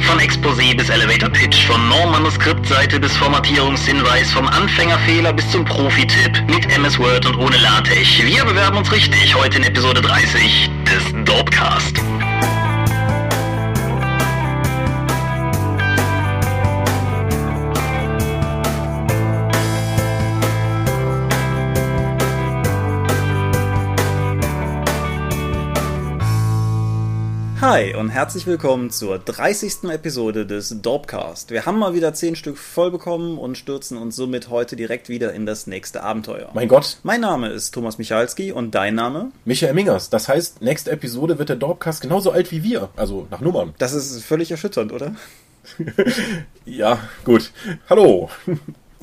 Von Exposé bis Elevator Pitch, von Norm-Manuskriptseite bis Formatierungshinweis, vom Anfängerfehler bis zum Profi-Tipp mit MS Word und ohne LaTeX. Wir bewerben uns richtig heute in Episode 30 des Dopecast. Hi und herzlich willkommen zur 30. Episode des Dorpcast. Wir haben mal wieder 10 Stück voll bekommen und stürzen uns somit heute direkt wieder in das nächste Abenteuer. Mein Gott. Mein Name ist Thomas Michalski und dein Name? Michael Mingers. Das heißt, nächste Episode wird der Dorpcast genauso alt wie wir. Also nach Nummern. Das ist völlig erschütternd, oder? ja, gut. Hallo.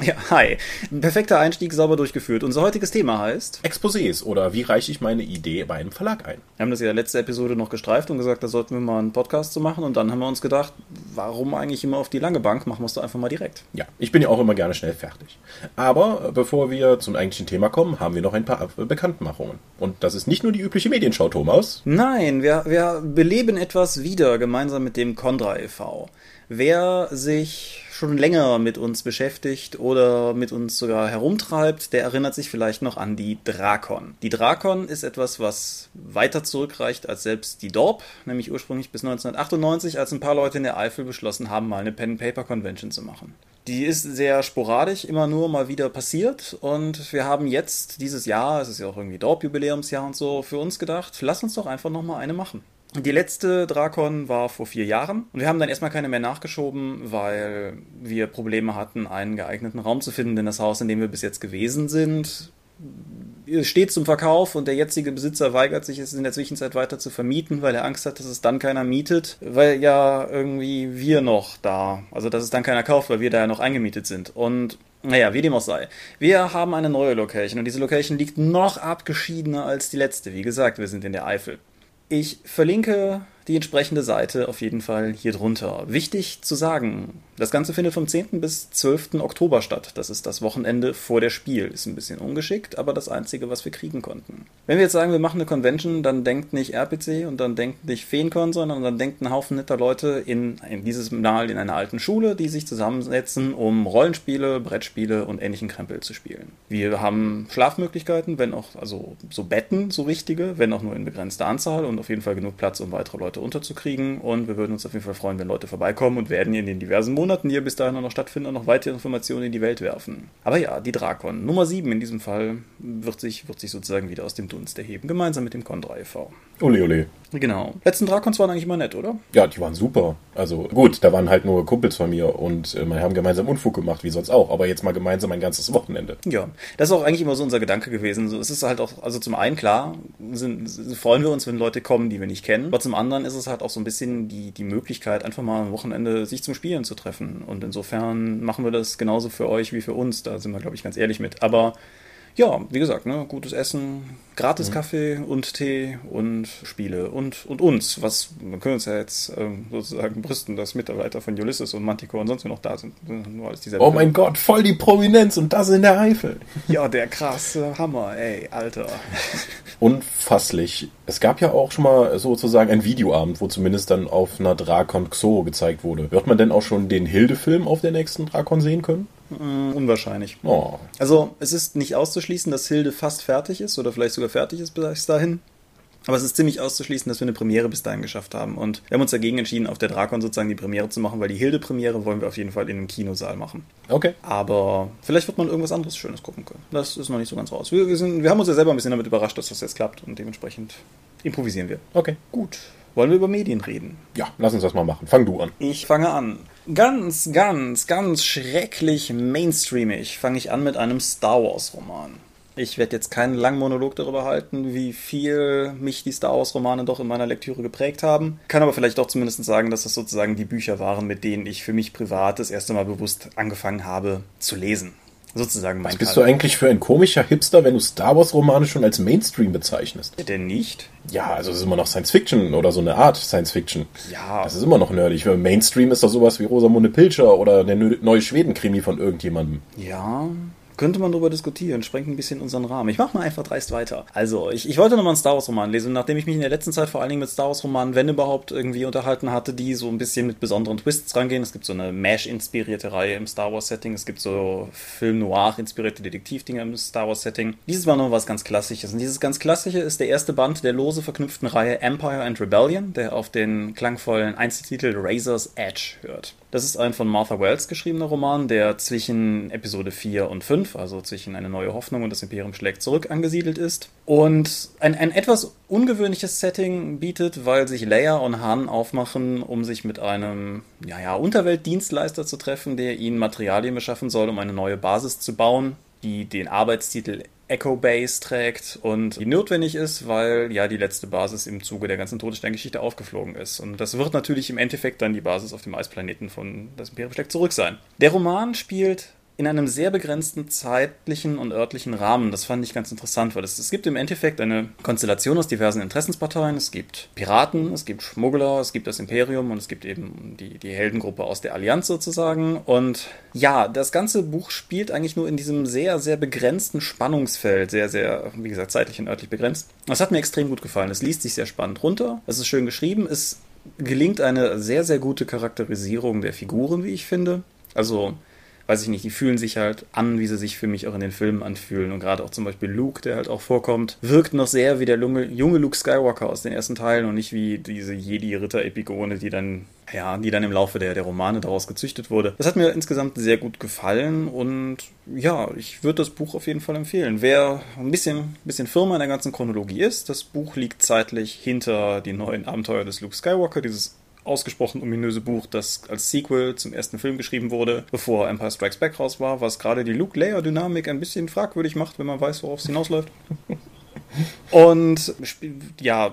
Ja, hi. Perfekter Einstieg, sauber durchgeführt. Unser heutiges Thema heißt Exposés oder wie reiche ich meine Idee bei einem Verlag ein? Wir haben das ja in der letzten Episode noch gestreift und gesagt, da sollten wir mal einen Podcast zu machen und dann haben wir uns gedacht, warum eigentlich immer auf die lange Bank? Machen wir es doch einfach mal direkt. Ja, ich bin ja auch immer gerne schnell fertig. Aber bevor wir zum eigentlichen Thema kommen, haben wir noch ein paar Bekanntmachungen. Und das ist nicht nur die übliche Medienschau, Thomas. Nein, wir, wir beleben etwas wieder gemeinsam mit dem Condra e.V. Wer sich schon länger mit uns beschäftigt oder mit uns sogar herumtreibt, der erinnert sich vielleicht noch an die Drakon. Die Drakon ist etwas, was weiter zurückreicht als selbst die Dorp, nämlich ursprünglich bis 1998, als ein paar Leute in der Eifel beschlossen haben, mal eine Pen-Paper-Convention zu machen. Die ist sehr sporadisch, immer nur mal wieder passiert und wir haben jetzt dieses Jahr, es ist ja auch irgendwie Dorp-Jubiläumsjahr und so, für uns gedacht, lass uns doch einfach nochmal eine machen. Die letzte Drakon war vor vier Jahren und wir haben dann erstmal keine mehr nachgeschoben, weil wir Probleme hatten, einen geeigneten Raum zu finden, denn das Haus, in dem wir bis jetzt gewesen sind, steht zum Verkauf und der jetzige Besitzer weigert sich, es in der Zwischenzeit weiter zu vermieten, weil er Angst hat, dass es dann keiner mietet, weil ja irgendwie wir noch da, also dass es dann keiner kauft, weil wir da ja noch eingemietet sind. Und naja, wie dem auch sei. Wir haben eine neue Location und diese Location liegt noch abgeschiedener als die letzte. Wie gesagt, wir sind in der Eifel. Ich verlinke die entsprechende Seite auf jeden Fall hier drunter. Wichtig zu sagen, das Ganze findet vom 10. bis 12. Oktober statt. Das ist das Wochenende vor der Spiel. Ist ein bisschen ungeschickt, aber das Einzige, was wir kriegen konnten. Wenn wir jetzt sagen, wir machen eine Convention, dann denkt nicht RPC und dann denkt nicht Feencon, sondern dann denkt ein Haufen netter Leute in, in dieses Mal in einer alten Schule, die sich zusammensetzen, um Rollenspiele, Brettspiele und ähnlichen Krempel zu spielen. Wir haben Schlafmöglichkeiten, wenn auch, also so Betten, so richtige, wenn auch nur in begrenzter Anzahl und auf jeden Fall genug Platz, um weitere Leute unterzukriegen. Und wir würden uns auf jeden Fall freuen, wenn Leute vorbeikommen und werden in den diversen Monaten die ja bis dahin noch stattfinden, noch weitere Informationen in die Welt werfen. Aber ja, die Drakon, Nummer 7 in diesem Fall, wird sich, wird sich sozusagen wieder aus dem Dunst erheben, gemeinsam mit dem Condra e.V. Ole, ole. Genau. Letzten Drakons waren eigentlich immer nett, oder? Ja, die waren super. Also gut, da waren halt nur Kumpels von mir und äh, wir haben gemeinsam Unfug gemacht, wie sonst auch. Aber jetzt mal gemeinsam ein ganzes Wochenende. Ja, das ist auch eigentlich immer so unser Gedanke gewesen. So, es ist halt auch, also zum einen klar, sind, freuen wir uns, wenn Leute kommen, die wir nicht kennen. Aber zum anderen ist es halt auch so ein bisschen die, die Möglichkeit, einfach mal am Wochenende sich zum Spielen zu treffen. Und insofern machen wir das genauso für euch wie für uns. Da sind wir, glaube ich, ganz ehrlich mit. Aber ja, wie gesagt, ne, gutes Essen, gratis mhm. Kaffee und Tee und Spiele und, und uns. Was, wir können uns ja jetzt ähm, sozusagen brüsten, dass Mitarbeiter von Ulysses und Manticore und sonst noch da sind. Nur als dieser oh mein Gott, voll die Prominenz und das in der Eifel. Ja, der krasse Hammer, ey, Alter. Unfasslich. Es gab ja auch schon mal sozusagen ein Videoabend, wo zumindest dann auf einer Drakon Xo gezeigt wurde. Wird man denn auch schon den Hilde-Film auf der nächsten Drakon sehen können? Mm, unwahrscheinlich. Oh. Also es ist nicht auszuschließen, dass Hilde fast fertig ist oder vielleicht sogar fertig ist bis dahin. Aber es ist ziemlich auszuschließen, dass wir eine Premiere bis dahin geschafft haben. Und wir haben uns dagegen entschieden, auf der Drakon sozusagen die Premiere zu machen, weil die Hilde-Premiere wollen wir auf jeden Fall in einem Kinosaal machen. Okay. Aber vielleicht wird man irgendwas anderes Schönes gucken können. Das ist noch nicht so ganz raus. Wir, wir, sind, wir haben uns ja selber ein bisschen damit überrascht, dass das jetzt klappt und dementsprechend improvisieren wir. Okay. Gut. Wollen wir über Medien reden? Ja, lass uns das mal machen. Fang du an. Ich fange an. Ganz, ganz, ganz schrecklich mainstreamig fange ich an mit einem Star Wars-Roman. Ich werde jetzt keinen langen Monolog darüber halten, wie viel mich die Star Wars-Romane doch in meiner Lektüre geprägt haben. Kann aber vielleicht doch zumindest sagen, dass das sozusagen die Bücher waren, mit denen ich für mich privat das erste Mal bewusst angefangen habe zu lesen sozusagen mein Was bist Teil. du eigentlich für ein komischer Hipster, wenn du Star Wars Romane schon als Mainstream bezeichnest? Denn nicht? Ja, also es ist immer noch Science Fiction oder so eine Art Science Fiction. Ja. Das ist immer noch nerdig. Mainstream ist doch sowas wie Rosamunde Pilcher oder der neue Schweden-Krimi von irgendjemandem. Ja, Könnte man darüber diskutieren, sprengt ein bisschen unseren Rahmen. Ich mache mal einfach dreist weiter. Also, ich, ich wollte nochmal einen Star Wars-Roman lesen, nachdem ich mich in der letzten Zeit vor allen Dingen mit Star Wars-Romanen, wenn überhaupt, irgendwie unterhalten hatte, die so ein bisschen mit besonderen Twists rangehen. Es gibt so eine MASH-inspirierte Reihe im Star Wars-Setting, es gibt so Film-Noir-inspirierte Detektivdinger im Star Wars-Setting. Dieses war noch was ganz Klassisches. Und dieses ganz Klassische ist der erste Band der lose verknüpften Reihe Empire and Rebellion, der auf den klangvollen Einzeltitel Razor's Edge hört. Das ist ein von Martha Wells geschriebener Roman, der zwischen Episode 4 und 5, also zwischen Eine neue Hoffnung und das Imperium schlägt zurück, angesiedelt ist. Und ein, ein etwas ungewöhnliches Setting bietet, weil sich Leia und Han aufmachen, um sich mit einem ja, ja, Unterweltdienstleister zu treffen, der ihnen Materialien beschaffen soll, um eine neue Basis zu bauen, die den Arbeitstitel Echo Base trägt und die notwendig ist, weil ja die letzte Basis im Zuge der ganzen Todessterngeschichte aufgeflogen ist. Und das wird natürlich im Endeffekt dann die Basis auf dem Eisplaneten von das Imperium steckt zurück sein. Der Roman spielt in einem sehr begrenzten zeitlichen und örtlichen Rahmen. Das fand ich ganz interessant, weil es, es gibt im Endeffekt eine Konstellation aus diversen Interessensparteien. Es gibt Piraten, es gibt Schmuggler, es gibt das Imperium und es gibt eben die, die Heldengruppe aus der Allianz sozusagen. Und ja, das ganze Buch spielt eigentlich nur in diesem sehr, sehr begrenzten Spannungsfeld, sehr, sehr, wie gesagt, zeitlich und örtlich begrenzt. Das hat mir extrem gut gefallen. Es liest sich sehr spannend runter. Es ist schön geschrieben. Es gelingt eine sehr, sehr gute Charakterisierung der Figuren, wie ich finde. Also weiß ich nicht, die fühlen sich halt an, wie sie sich für mich auch in den Filmen anfühlen. Und gerade auch zum Beispiel Luke, der halt auch vorkommt, wirkt noch sehr wie der junge, Luke Skywalker aus den ersten Teilen und nicht wie diese Jedi-Ritter-Epigone, die dann ja, die dann im Laufe der, der Romane daraus gezüchtet wurde. Das hat mir insgesamt sehr gut gefallen und ja, ich würde das Buch auf jeden Fall empfehlen. Wer ein bisschen, bisschen Firma in der ganzen Chronologie ist, das Buch liegt zeitlich hinter die neuen Abenteuer des Luke Skywalker, dieses ausgesprochen ominöse Buch, das als Sequel zum ersten Film geschrieben wurde, bevor Empire Strikes Back raus war, was gerade die Luke-Layer-Dynamik ein bisschen fragwürdig macht, wenn man weiß, worauf es hinausläuft. Und ja,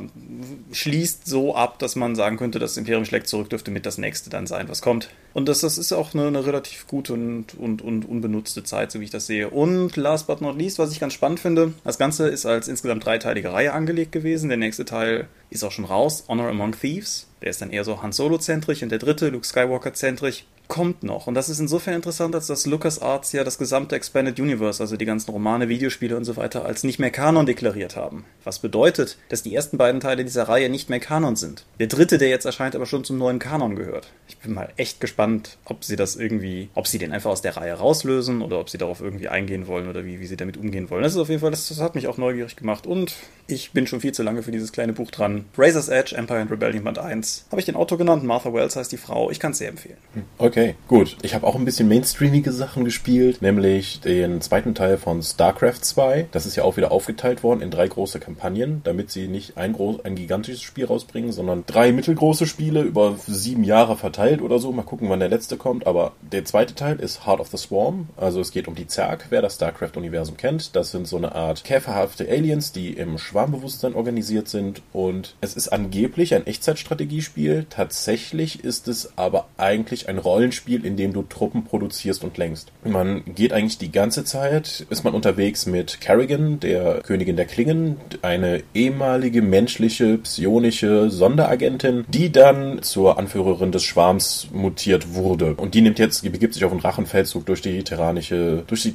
schließt so ab, dass man sagen könnte, das Imperium schlägt zurück dürfte mit das nächste dann sein, was kommt. Und das, das ist auch eine, eine relativ gute und, und, und unbenutzte Zeit, so wie ich das sehe. Und last but not least, was ich ganz spannend finde, das Ganze ist als insgesamt dreiteilige Reihe angelegt gewesen. Der nächste Teil ist auch schon raus, Honor Among Thieves. Der ist dann eher so Han Solo-zentrisch und der dritte Luke Skywalker-zentrisch kommt noch. Und das ist insofern interessant, als dass LucasArts ja das gesamte Expanded Universe, also die ganzen Romane, Videospiele und so weiter, als nicht mehr Kanon deklariert haben. Was bedeutet, dass die ersten beiden Teile dieser Reihe nicht mehr Kanon sind. Der dritte, der jetzt erscheint, aber schon zum neuen Kanon gehört. Ich bin mal echt gespannt, ob sie das irgendwie, ob sie den einfach aus der Reihe rauslösen oder ob sie darauf irgendwie eingehen wollen oder wie, wie sie damit umgehen wollen. Das ist auf jeden Fall, das, das hat mich auch neugierig gemacht und ich bin schon viel zu lange für dieses kleine Buch dran. Razor's Edge, Empire and Rebellion Band 1. Habe ich den Autor genannt, Martha Wells heißt die Frau. Ich kann es sehr empfehlen. Okay. Okay, gut. Ich habe auch ein bisschen mainstreamige Sachen gespielt, nämlich den zweiten Teil von StarCraft 2. Das ist ja auch wieder aufgeteilt worden in drei große Kampagnen, damit sie nicht ein, groß, ein gigantisches Spiel rausbringen, sondern drei mittelgroße Spiele über sieben Jahre verteilt oder so. Mal gucken, wann der letzte kommt. Aber der zweite Teil ist Heart of the Swarm. Also es geht um die Zerg, wer das StarCraft-Universum kennt. Das sind so eine Art käferhafte Aliens, die im Schwarmbewusstsein organisiert sind. Und es ist angeblich ein Echtzeitstrategiespiel. Tatsächlich ist es aber eigentlich ein Rollen Rollenspiel, in dem du Truppen produzierst und lenkst. Man geht eigentlich die ganze Zeit, ist man unterwegs mit Kerrigan, der Königin der Klingen, eine ehemalige menschliche, psionische Sonderagentin, die dann zur Anführerin des Schwarms mutiert wurde. Und die nimmt jetzt, begibt sich auf einen Rachenfeldzug durch die terranische, durch die,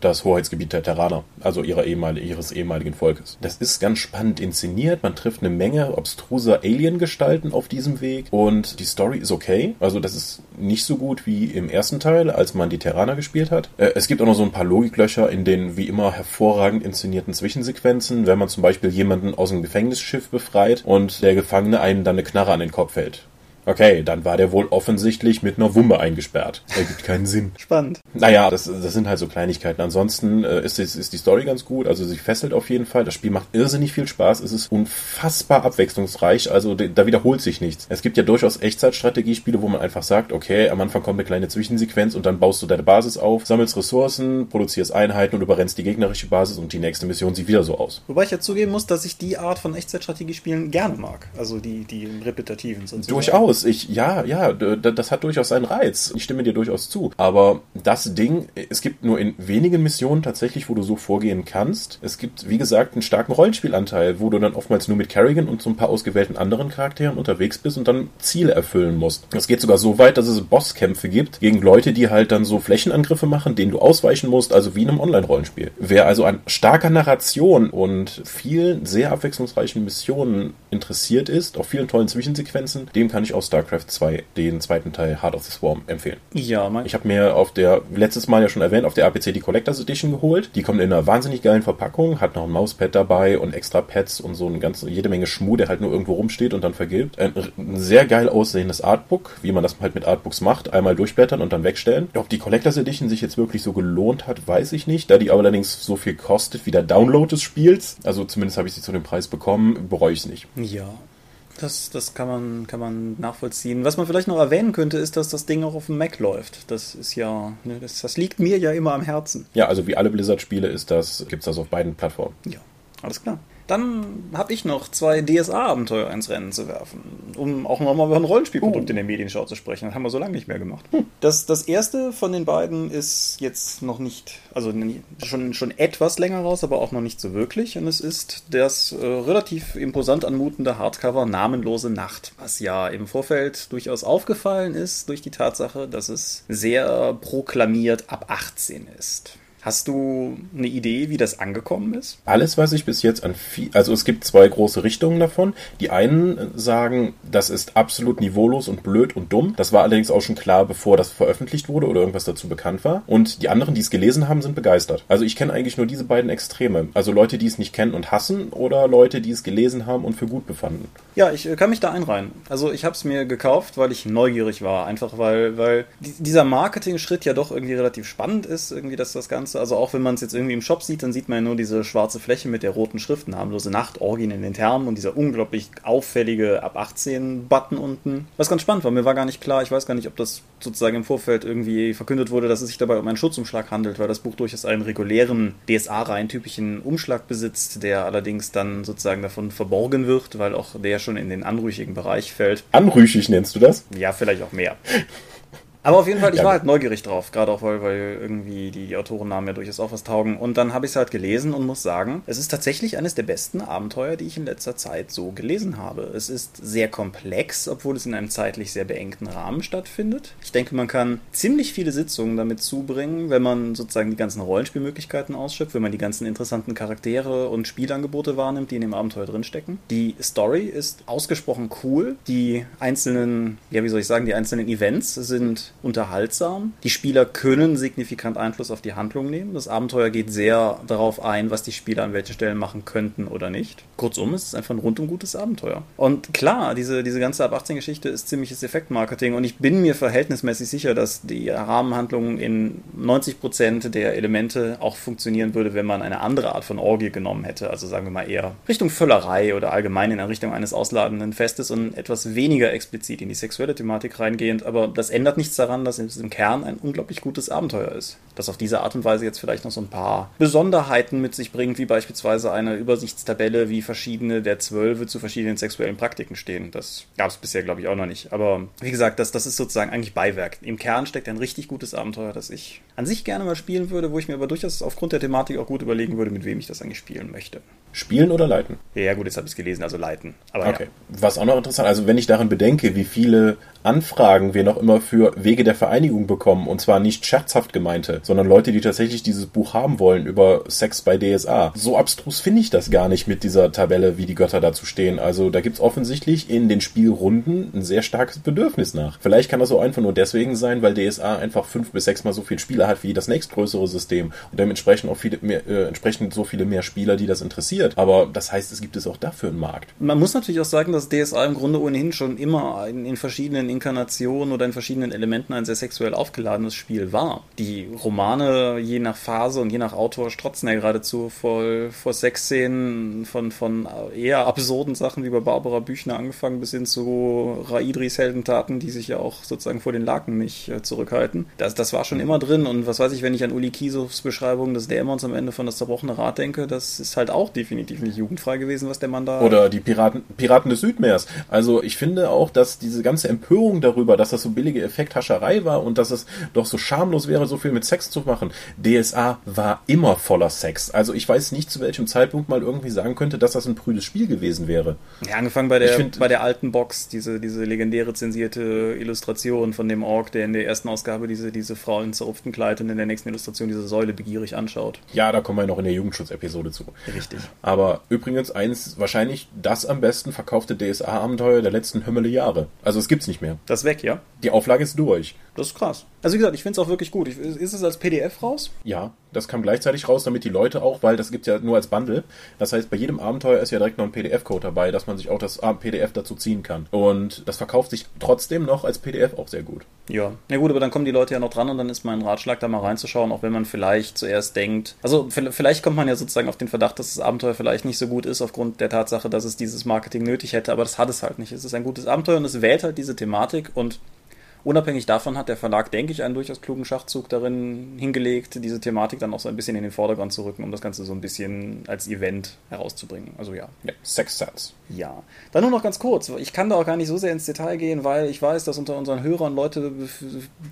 das Hoheitsgebiet der Terraner, also ihrer ehemal, ihres ehemaligen Volkes. Das ist ganz spannend inszeniert. Man trifft eine Menge obstruser Alien-Gestalten auf diesem Weg und die Story ist okay. Also das ist nicht so gut wie im ersten Teil, als man die Terraner gespielt hat. Äh, es gibt auch noch so ein paar Logiklöcher in den wie immer hervorragend inszenierten Zwischensequenzen, wenn man zum Beispiel jemanden aus einem Gefängnisschiff befreit und der Gefangene einen dann eine Knarre an den Kopf hält. Okay, dann war der wohl offensichtlich mit einer Wumpe eingesperrt. Ergibt keinen Sinn. Spannend. Naja, das, das sind halt so Kleinigkeiten. Ansonsten äh, ist, ist, ist die Story ganz gut. Also sie fesselt auf jeden Fall. Das Spiel macht irrsinnig viel Spaß. Es ist unfassbar abwechslungsreich. Also da wiederholt sich nichts. Es gibt ja durchaus Echtzeitstrategiespiele, wo man einfach sagt, okay, am Anfang kommt eine kleine Zwischensequenz und dann baust du deine Basis auf, sammelst Ressourcen, produzierst Einheiten und überrennst die gegnerische Basis und die nächste Mission sieht wieder so aus. Wobei ich ja zugeben muss, dass ich die Art von Echtzeitstrategiespielen gerne mag. Also die, die repetitiven sozusagen. Durchaus durchaus, ich, ja, ja, das hat durchaus seinen Reiz. Ich stimme dir durchaus zu. Aber das Ding, es gibt nur in wenigen Missionen tatsächlich, wo du so vorgehen kannst. Es gibt, wie gesagt, einen starken Rollenspielanteil, wo du dann oftmals nur mit Kerrigan und so ein paar ausgewählten anderen Charakteren unterwegs bist und dann Ziele erfüllen musst. Es geht sogar so weit, dass es Bosskämpfe gibt gegen Leute, die halt dann so Flächenangriffe machen, denen du ausweichen musst, also wie in einem Online-Rollenspiel. Wer also an starker Narration und vielen sehr abwechslungsreichen Missionen interessiert ist, auf vielen tollen Zwischensequenzen, dem kann ich aus StarCraft 2 den zweiten Teil Heart of the Swarm empfehlen. Ja, mein Ich habe mir auf der, letztes Mal ja schon erwähnt, auf der APC die Collectors Edition geholt. Die kommt in einer wahnsinnig geilen Verpackung, hat noch ein Mauspad dabei und extra Pads und so eine ganze, jede Menge Schmuh, der halt nur irgendwo rumsteht und dann vergilbt. Ein, ein sehr geil aussehendes Artbook, wie man das halt mit Artbooks macht, einmal durchblättern und dann wegstellen. Ob die Collectors Edition sich jetzt wirklich so gelohnt hat, weiß ich nicht. Da die aber allerdings so viel kostet wie der Download des Spiels, also zumindest habe ich sie zu dem Preis bekommen, bereue ich es nicht. Ja. Das, das kann, man, kann man nachvollziehen. Was man vielleicht noch erwähnen könnte, ist, dass das Ding auch auf dem Mac läuft. Das ist ja, ne, das, das liegt mir ja immer am Herzen. Ja, also wie alle Blizzard-Spiele ist das, gibt es das auf beiden Plattformen. Ja, alles klar. Dann habe ich noch zwei DSA-Abenteuer ins Rennen zu werfen, um auch nochmal über ein Rollenspielprodukt Oh. in der Medienschau zu sprechen. Das haben wir so lange nicht mehr gemacht. Das, das erste von den beiden ist jetzt noch nicht, also schon, schon etwas länger raus, aber auch noch nicht so wirklich. Und es ist das äh, relativ imposant anmutende Hardcover Namenlose Nacht, was ja im Vorfeld durchaus aufgefallen ist durch die Tatsache, dass es sehr proklamiert ab 18 ist. Hast du eine Idee, wie das angekommen ist? Alles, was ich bis jetzt an viel, also es gibt zwei große Richtungen davon. Die einen sagen, das ist absolut niveaulos und blöd und dumm. Das war allerdings auch schon klar, bevor das veröffentlicht wurde oder irgendwas dazu bekannt war. Und die anderen, die es gelesen haben, sind begeistert. Also ich kenne eigentlich nur diese beiden Extreme. Also Leute, die es nicht kennen und hassen oder Leute, die es gelesen haben und für gut befanden. Ja, ich äh, kann mich da einreihen. Also ich habe es mir gekauft, weil ich neugierig war. Einfach weil, weil die- dieser Marketing-Schritt ja doch irgendwie relativ spannend ist, irgendwie dass das Ganze. Also auch wenn man es jetzt irgendwie im Shop sieht, dann sieht man ja nur diese schwarze Fläche mit der roten Schrift, namenlose Nacht, Orgien in den Termen und dieser unglaublich auffällige ab 18 Button unten. Was ganz spannend war, mir war gar nicht klar, ich weiß gar nicht, ob das sozusagen im Vorfeld irgendwie verkündet wurde, dass es sich dabei um einen Schutzumschlag handelt, weil das Buch durchaus einen regulären DSA-Reihen-typischen Umschlag besitzt, der allerdings dann sozusagen davon verborgen wird, weil auch der schon in den anrüchigen Bereich fällt. Anrüchig nennst du das? Ja, vielleicht auch mehr. Aber auf jeden Fall, ich Ja. war halt neugierig drauf, gerade auch weil, weil irgendwie die, Autorennamen ja durchaus auch was taugen. Und dann habe ich es halt gelesen und muss sagen, es ist tatsächlich eines der besten Abenteuer, die ich in letzter Zeit so gelesen habe. Es ist sehr komplex, obwohl es in einem zeitlich sehr beengten Rahmen stattfindet. Ich denke, man kann ziemlich viele Sitzungen damit zubringen, wenn man sozusagen die ganzen Rollenspielmöglichkeiten ausschöpft, wenn man die ganzen interessanten Charaktere und Spielangebote wahrnimmt, die in dem Abenteuer drinstecken. Die Story ist ausgesprochen cool. Die einzelnen, ja, wie soll ich sagen, die einzelnen Events sind unterhaltsam. Die Spieler können signifikant Einfluss auf die Handlung nehmen. Das Abenteuer geht sehr darauf ein, was die Spieler an welchen Stellen machen könnten oder nicht. Kurzum, es ist einfach ein rundum gutes Abenteuer. Und klar, diese, diese ganze ab 18 Geschichte ist ziemliches Effektmarketing und ich bin mir verhältnismäßig sicher, dass die Rahmenhandlung in 90% der Elemente auch funktionieren würde, wenn man eine andere Art von Orgie genommen hätte. Also sagen wir mal eher Richtung Völlerei oder allgemein in Richtung eines ausladenden Festes und etwas weniger explizit in die sexuelle Thematik reingehend. Aber das ändert nichts daran, dass es im Kern ein unglaublich gutes Abenteuer ist. Das auf diese Art und Weise jetzt vielleicht noch so ein paar Besonderheiten mit sich bringt, wie beispielsweise eine Übersichtstabelle, wie verschiedene der Zwölfe zu verschiedenen sexuellen Praktiken stehen. Das gab es bisher, glaube ich, auch noch nicht. Aber wie gesagt, das, das ist sozusagen eigentlich Beiwerk. Im Kern steckt ein richtig gutes Abenteuer, das ich an sich gerne mal spielen würde, wo ich mir aber durchaus aufgrund der Thematik auch gut überlegen würde, mit wem ich das eigentlich spielen möchte. Spielen oder leiten? Ja, gut, jetzt habe ich es gelesen, also leiten. Aber Okay. Was auch noch interessant, also wenn ich daran bedenke, wie viele Anfragen wir noch immer für Wege der Vereinigung bekommen, und zwar nicht scherzhaft gemeinte, sondern Leute, die tatsächlich dieses Buch haben wollen über Sex bei DSA. So abstrus finde ich das gar nicht mit dieser Tabelle, wie die Götter dazu stehen. Also da gibt's offensichtlich in den Spielrunden ein sehr starkes Bedürfnis nach. Vielleicht kann das so einfach nur deswegen sein, weil DSA einfach fünf bis sechs Mal so viele Spieler hat wie das nächstgrößere System und dementsprechend auch viele mehr, äh, entsprechend so viele mehr Spieler, die das interessiert. Aber das heißt, es gibt es auch dafür einen Markt. Man muss natürlich auch sagen, dass DSA im Grunde ohnehin schon immer in, in verschiedenen Inkarnationen oder in verschiedenen Elementen Ein sehr sexuell aufgeladenes Spiel war. Die Romane, je nach Phase und je nach Autor, strotzen ja geradezu voll vor Sexszenen von, von eher absurden Sachen wie bei Barbara Büchner angefangen bis hin zu Raidris Heldentaten, die sich ja auch sozusagen vor den Laken nicht äh, zurückhalten. Das, das war schon immer drin und was weiß ich, wenn ich an Uli Kiesofs Beschreibung des Dämons am Ende von das zerbrochene Rad denke, das ist halt auch definitiv nicht jugendfrei gewesen, was der Mann da. Oder die Piraten, Piraten des Südmeers. Also ich finde auch, dass diese ganze Empörung darüber, dass das so billige Effekthascherei war und dass es doch so schamlos wäre, so viel mit Sex zu machen. DSA war immer voller Sex. Also ich weiß nicht, zu welchem Zeitpunkt mal irgendwie sagen könnte, dass das ein prüdes Spiel gewesen wäre. Ja, angefangen bei der, find, bei der alten Box, diese, diese legendäre zensierte Illustration von dem Ork, der in der ersten Ausgabe diese, diese Frau in zerrupftem Kleid und in der nächsten Illustration diese Säule begierig anschaut. Ja, da kommen wir noch in der Jugendschutzepisode zu. Richtig. Aber übrigens eins, wahrscheinlich das am besten verkaufte DSA-Abenteuer der letzten Hümmele Jahre. Also es gibt's nicht mehr. Das ist weg, ja? Die Auflage ist durch. Das ist krass. Also wie gesagt, ich finde es auch wirklich gut. Ich, ist es als PDF raus? Ja, das kam gleichzeitig raus, damit die Leute auch, weil das gibt ja nur als Bundle. Das heißt, bei jedem Abenteuer ist ja direkt noch ein PDF-Code dabei, dass man sich auch das PDF dazu ziehen kann. Und das verkauft sich trotzdem noch als PDF auch sehr gut. Ja, na gut, aber dann kommen die Leute ja noch dran und dann ist mein Ratschlag, da mal reinzuschauen, auch wenn man vielleicht zuerst denkt. Also vielleicht kommt man ja sozusagen auf den Verdacht, dass das Abenteuer vielleicht nicht so gut ist, aufgrund der Tatsache, dass es dieses Marketing nötig hätte, aber das hat es halt nicht. Es ist ein gutes Abenteuer und es wählt halt diese Thematik und Unabhängig davon hat der Verlag, denke ich, einen durchaus klugen Schachzug darin hingelegt, diese Thematik dann auch so ein bisschen in den Vordergrund zu rücken, um das Ganze so ein bisschen als Event herauszubringen. Also ja. Ja, Sex Sets. Ja. Dann nur noch ganz kurz. Ich kann da auch gar nicht so sehr ins Detail gehen, weil ich weiß, dass unter unseren Hörern Leute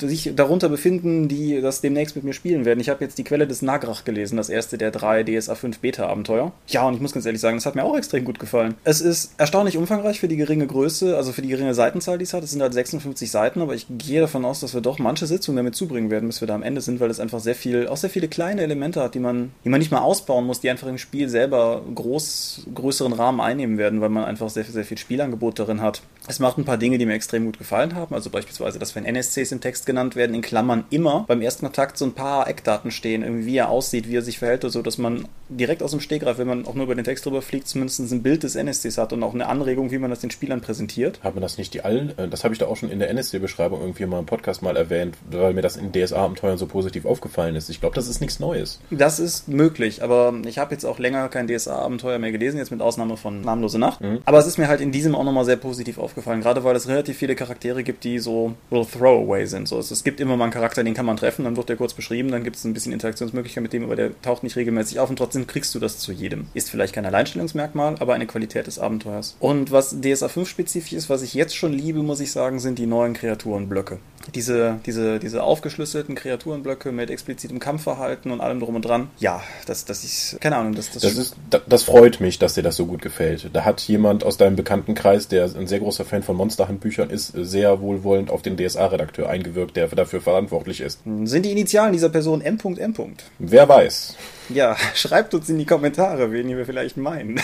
sich darunter befinden, die das demnächst mit mir spielen werden. Ich habe jetzt die Quelle des Nagrach gelesen, das erste der drei DSA 5 Beta-Abenteuer. Ja, und ich muss ganz ehrlich sagen, das hat mir auch extrem gut gefallen. Es ist erstaunlich umfangreich für die geringe Größe, also für die geringe Seitenzahl, die es hat. Es sind halt 56 Seiten, aber ich gehe davon aus, dass wir doch manche Sitzungen damit zubringen werden, bis wir da am Ende sind, weil es einfach sehr viel, auch sehr viele kleine Elemente hat, die man, die man nicht mal ausbauen muss, die einfach im Spiel selber groß, größeren Rahmen einnehmen werden, weil man einfach sehr, sehr viel Spielangebot darin hat. Es macht ein paar Dinge, die mir extrem gut gefallen haben, also beispielsweise, dass wenn NSCs im Text genannt werden, in Klammern immer beim ersten Kontakt so ein paar Eckdaten stehen, irgendwie wie er aussieht, wie er sich verhält, so dass man direkt aus dem Stegreif, wenn man auch nur über den Text drüber fliegt, zumindest ein Bild des NSCs hat und auch eine Anregung, wie man das den Spielern präsentiert. Haben wir das nicht die allen, äh, das habe ich da auch schon in der NSC-Beschreibung irgendwie mal im Podcast mal erwähnt, weil mir das in DSA-Abenteuern so positiv aufgefallen ist. Ich glaube, das ist nichts Neues. Das ist möglich, aber ich habe jetzt auch länger kein DSA-Abenteuer mehr gelesen, jetzt mit Ausnahme von Namenlose Nacht. Mhm. Aber es ist mir halt in diesem auch nochmal sehr positiv aufgefallen, gerade weil es relativ viele Charaktere gibt, die so little throwaway sind. So, es gibt immer mal einen Charakter, den kann man treffen, dann wird der kurz beschrieben, dann gibt es ein bisschen Interaktionsmöglichkeit mit dem, aber der taucht nicht regelmäßig auf und trotzdem kriegst du das zu jedem. Ist vielleicht kein Alleinstellungsmerkmal, aber eine Qualität des Abenteuers. Und was DSA 5 spezifisch ist, was ich jetzt schon liebe, muss ich sagen, sind die neuen Kreaturenblöcke diese, diese, diese aufgeschlüsselten Kreaturenblöcke mit explizitem Kampfverhalten und allem drum und dran. Ja, das, das ist, keine Ahnung, das, das, das ist, das freut mich, dass dir das so gut gefällt. Da hat jemand aus deinem Bekanntenkreis, der ein sehr großer Fan von Monsterhandbüchern ist, sehr wohlwollend auf den DSA-Redakteur eingewirkt, der dafür verantwortlich ist. Sind die Initialen dieser Person M.M.? Wer weiß. Ja, schreibt uns in die Kommentare, wen wir vielleicht meinen.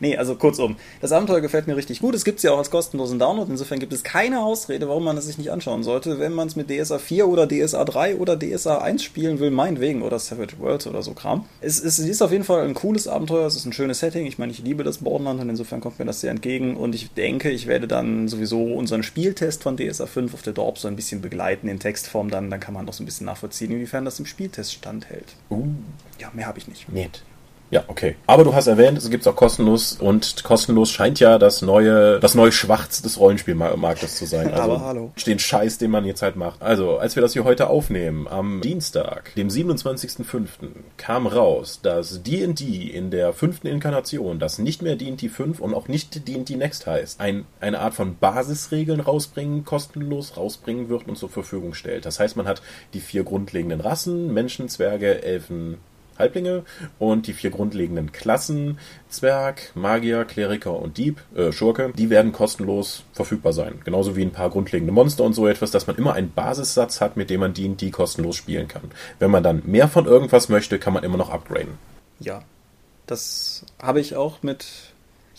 Nee, also kurzum, das Abenteuer gefällt mir richtig gut. Es gibt es ja auch als kostenlosen Download. Insofern gibt es keine Ausrede, warum man es sich nicht anschauen sollte. Wenn man es mit DSA 4 oder DSA 3 oder DSA 1 spielen will, meinetwegen, oder Savage Worlds oder so Kram. Es, es ist auf jeden Fall ein cooles Abenteuer. Es ist ein schönes Setting. Ich meine, ich liebe das Borderland und insofern kommt mir das sehr entgegen. Und ich denke, ich werde dann sowieso unseren Spieltest von DSA 5 auf der Dorp so ein bisschen begleiten in Textform. Dann, dann kann man noch so ein bisschen nachvollziehen, inwiefern das im Spieltest standhält. Uh. Ja, mehr habe ich nicht. Nett. Ja, okay. Aber du hast erwähnt, es gibt auch kostenlos und kostenlos scheint ja das neue, das neue Schwarz des Rollenspielmarktes zu sein. Also Aber hallo. Den Scheiß, den man jetzt halt macht. Also, als wir das hier heute aufnehmen, am Dienstag, dem 27.05., kam raus, dass D&D in der fünften Inkarnation, das nicht mehr D&D 5 und auch nicht D&D Next heißt, ein, eine Art von Basisregeln rausbringen, kostenlos rausbringen wird und zur Verfügung stellt. Das heißt, man hat die vier grundlegenden Rassen, Menschen, Zwerge, Elfen, Halblinge und die vier grundlegenden Klassen, Zwerg, Magier, Kleriker und Dieb, äh, Schurke, die werden kostenlos verfügbar sein. Genauso wie ein paar grundlegende Monster und so etwas, dass man immer einen Basissatz hat, mit dem man die, die kostenlos spielen kann. Wenn man dann mehr von irgendwas möchte, kann man immer noch upgraden. Ja, das habe ich auch mit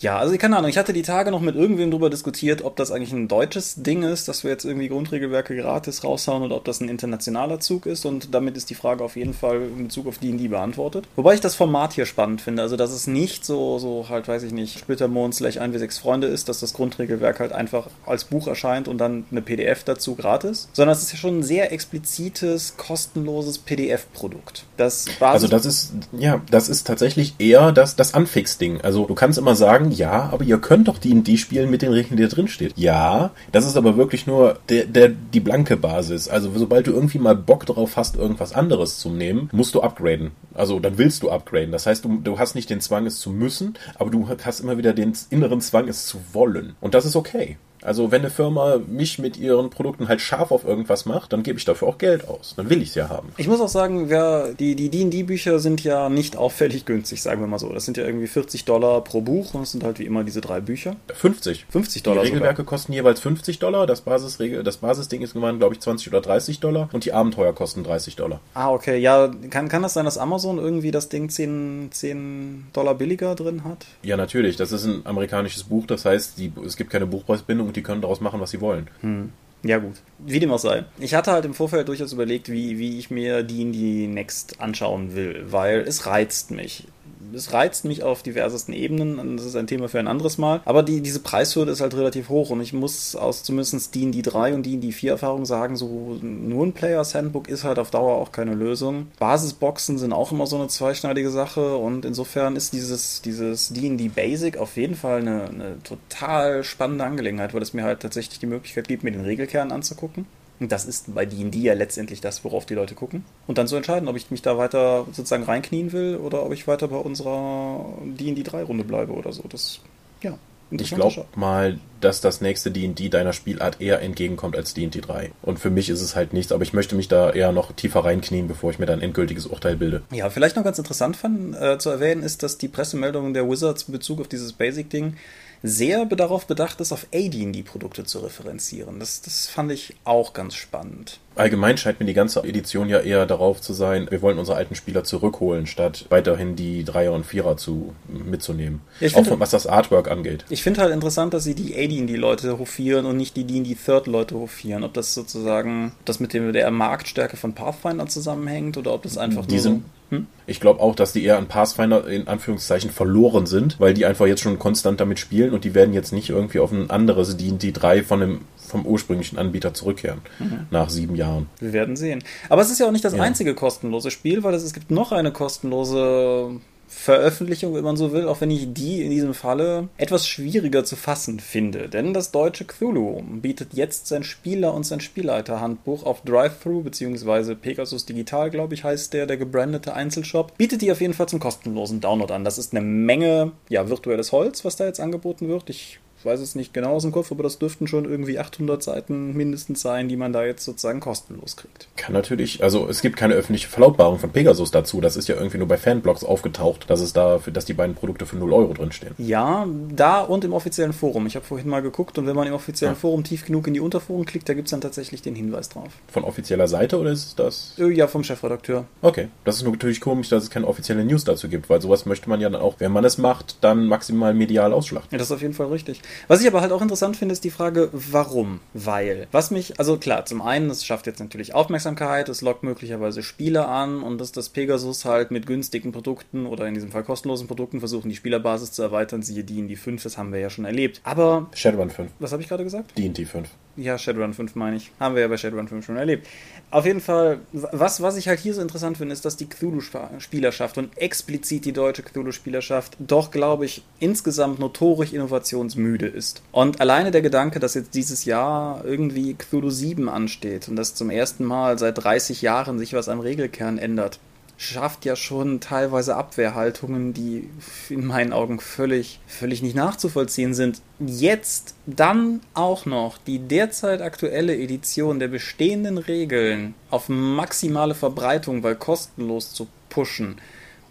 Ja, also keine Ahnung, ich hatte die Tage noch mit irgendwem drüber diskutiert, ob das eigentlich ein deutsches Ding ist, dass wir jetzt irgendwie Grundregelwerke gratis raushauen oder ob das ein internationaler Zug ist und damit ist die Frage auf jeden Fall in Bezug auf D&D beantwortet. Wobei ich das Format hier spannend finde, also dass es nicht so, so halt, weiß ich nicht, Splittermond slash 1w6 Freunde ist, dass das Grundregelwerk halt einfach als Buch erscheint und dann eine PDF dazu gratis, sondern es ist ja schon ein sehr explizites, kostenloses PDF-Produkt. Das also das ist, ja, das ist tatsächlich eher das, das Anfix-Ding. Also du kannst immer sagen, ja, aber ihr könnt doch die die spielen mit den Regeln, die da drin steht. Ja, das ist aber wirklich nur der, der, die blanke Basis. Also sobald du irgendwie mal Bock drauf hast, irgendwas anderes zu nehmen, musst du upgraden. Also dann willst du upgraden. Das heißt, du, du hast nicht den Zwang, es zu müssen, aber du hast immer wieder den inneren Zwang, es zu wollen. Und das ist okay. Also wenn eine Firma mich mit ihren Produkten halt scharf auf irgendwas macht, dann gebe ich dafür auch Geld aus. Dann will ich es ja haben. Ich muss auch sagen, wer, die die D&D-Bücher sind ja nicht auffällig günstig, sagen wir mal so. Das sind ja irgendwie 40 Dollar pro Buch und es sind halt wie immer diese drei Bücher. 50. 50 Dollar Die Regelwerke sogar. kosten jeweils 50 Dollar. Das, Basisregel, das Basisding ist gemeint, glaube ich, 20 oder 30 Dollar. Und die Abenteuer kosten 30 Dollar. Ah, okay. Ja, kann, kann das sein, dass Amazon irgendwie das Ding 10, 10 Dollar billiger drin hat? Ja, natürlich. Das ist ein amerikanisches Buch. Das heißt, die, es gibt keine Buchpreisbindung und die können daraus machen, was sie wollen. Hm. Ja, gut. Wie dem auch sei. Ich hatte halt im Vorfeld durchaus überlegt, wie, wie ich mir die in die Next anschauen will, weil es reizt mich es reizt mich auf diversesten Ebenen. Das ist ein Thema für ein anderes Mal. Aber die, diese Preishürde ist halt relativ hoch und ich muss aus zumindest D&D 3 und D&D 4 Erfahrung sagen, so nur ein Players Handbook ist halt auf Dauer auch keine Lösung. Basisboxen sind auch immer so eine zweischneidige Sache und insofern ist dieses, dieses D&D Basic auf jeden Fall eine, eine total spannende Angelegenheit, weil es mir halt tatsächlich die Möglichkeit gibt, mir den Regelkern anzugucken und das ist bei D&D ja letztendlich das, worauf die Leute gucken. Und dann zu entscheiden, ob ich mich da weiter sozusagen reinknien will oder ob ich weiter bei unserer D&D 3-Runde bleibe oder so. Das, ja. Ich glaube mal, dass das nächste D&D deiner Spielart eher entgegenkommt als D&D 3. Und für mich ist es halt nichts, aber ich möchte mich da eher noch tiefer reinknien, bevor ich mir dann ein endgültiges Urteil bilde. Ja, vielleicht noch ganz interessant fand, äh, zu erwähnen ist, dass die Pressemeldungen der Wizards in Bezug auf dieses Basic-Ding sehr darauf bedacht ist, auf AD&D-Produkte zu referenzieren. Das, das fand ich auch ganz spannend. Allgemein scheint mir die ganze Edition ja eher darauf zu sein, wir wollen unsere alten Spieler zurückholen, statt weiterhin die Dreier und Vierer zu, mitzunehmen. Ja, auch von, was das Artwork angeht. Ich finde halt interessant, dass sie die AD&D-Leute hofieren und nicht die D&D-Third-Leute hofieren. Ob das sozusagen, das mit dem, der Marktstärke von Pathfinder zusammenhängt oder ob das einfach die nur sind, so hm? Ich glaube auch, dass die eher an Pathfinder in Anführungszeichen verloren sind, weil die einfach jetzt schon konstant damit spielen und die werden jetzt nicht irgendwie auf ein anderes D&D 3 von dem vom ursprünglichen Anbieter zurückkehren mhm. nach sieben Jahren. Wir werden sehen. Aber es ist ja auch nicht das ja. einzige kostenlose Spiel, weil es, es gibt noch eine kostenlose Veröffentlichung, wenn man so will, auch wenn ich die in diesem Falle etwas schwieriger zu fassen finde. Denn das deutsche Cthulhu bietet jetzt sein Spieler- und sein Spielleiter-Handbuch auf Drive-Thru bzw. Pegasus Digital, glaube ich, heißt der, der gebrandete Einzelshop. Bietet die auf jeden Fall zum kostenlosen Download an. Das ist eine Menge ja, virtuelles Holz, was da jetzt angeboten wird. Ich ich weiß es nicht genau aus dem Kopf, aber das dürften schon irgendwie 800 Seiten mindestens sein, die man da jetzt sozusagen kostenlos kriegt. Kann natürlich, also es gibt keine öffentliche Verlautbarung von Pegasus dazu. Das ist ja irgendwie nur bei Fanblogs aufgetaucht, dass es da, dass die beiden Produkte für 0 Euro drinstehen. Ja, da und im offiziellen Forum. Ich habe vorhin mal geguckt und wenn man im offiziellen ja. Forum tief genug in die Unterforen klickt, da gibt es dann tatsächlich den Hinweis drauf. Von offizieller Seite oder ist das? Äh, ja, vom Chefredakteur. Okay, das ist natürlich komisch, dass es keine offizielle News dazu gibt, weil sowas möchte man ja dann auch, wenn man es macht, dann maximal medial ausschlachten. Ja, das ist auf jeden Fall richtig. Was ich aber halt auch interessant finde, ist die Frage, warum? Weil, was mich, also klar, zum einen, es schafft jetzt natürlich Aufmerksamkeit, es lockt möglicherweise Spieler an und dass das Pegasus halt mit günstigen Produkten oder in diesem Fall kostenlosen Produkten versuchen, die Spielerbasis zu erweitern, siehe die in die 5, das haben wir ja schon erlebt. Aber. Shadowrun 5. Was habe ich gerade gesagt? Die in die 5. Ja, Shadowrun 5 meine ich. Haben wir ja bei Shadowrun 5 schon erlebt. Auf jeden Fall, was, was ich halt hier so interessant finde, ist, dass die Cthulhu-Spielerschaft und explizit die deutsche Cthulhu-Spielerschaft doch, glaube ich, insgesamt notorisch innovationsmüde ist. Und alleine der Gedanke, dass jetzt dieses Jahr irgendwie Cthulhu 7 ansteht und dass zum ersten Mal seit 30 Jahren sich was am Regelkern ändert, schafft ja schon teilweise Abwehrhaltungen, die in meinen Augen völlig, völlig nicht nachzuvollziehen sind. Jetzt dann auch noch die derzeit aktuelle Edition der bestehenden Regeln auf maximale Verbreitung, weil kostenlos zu pushen,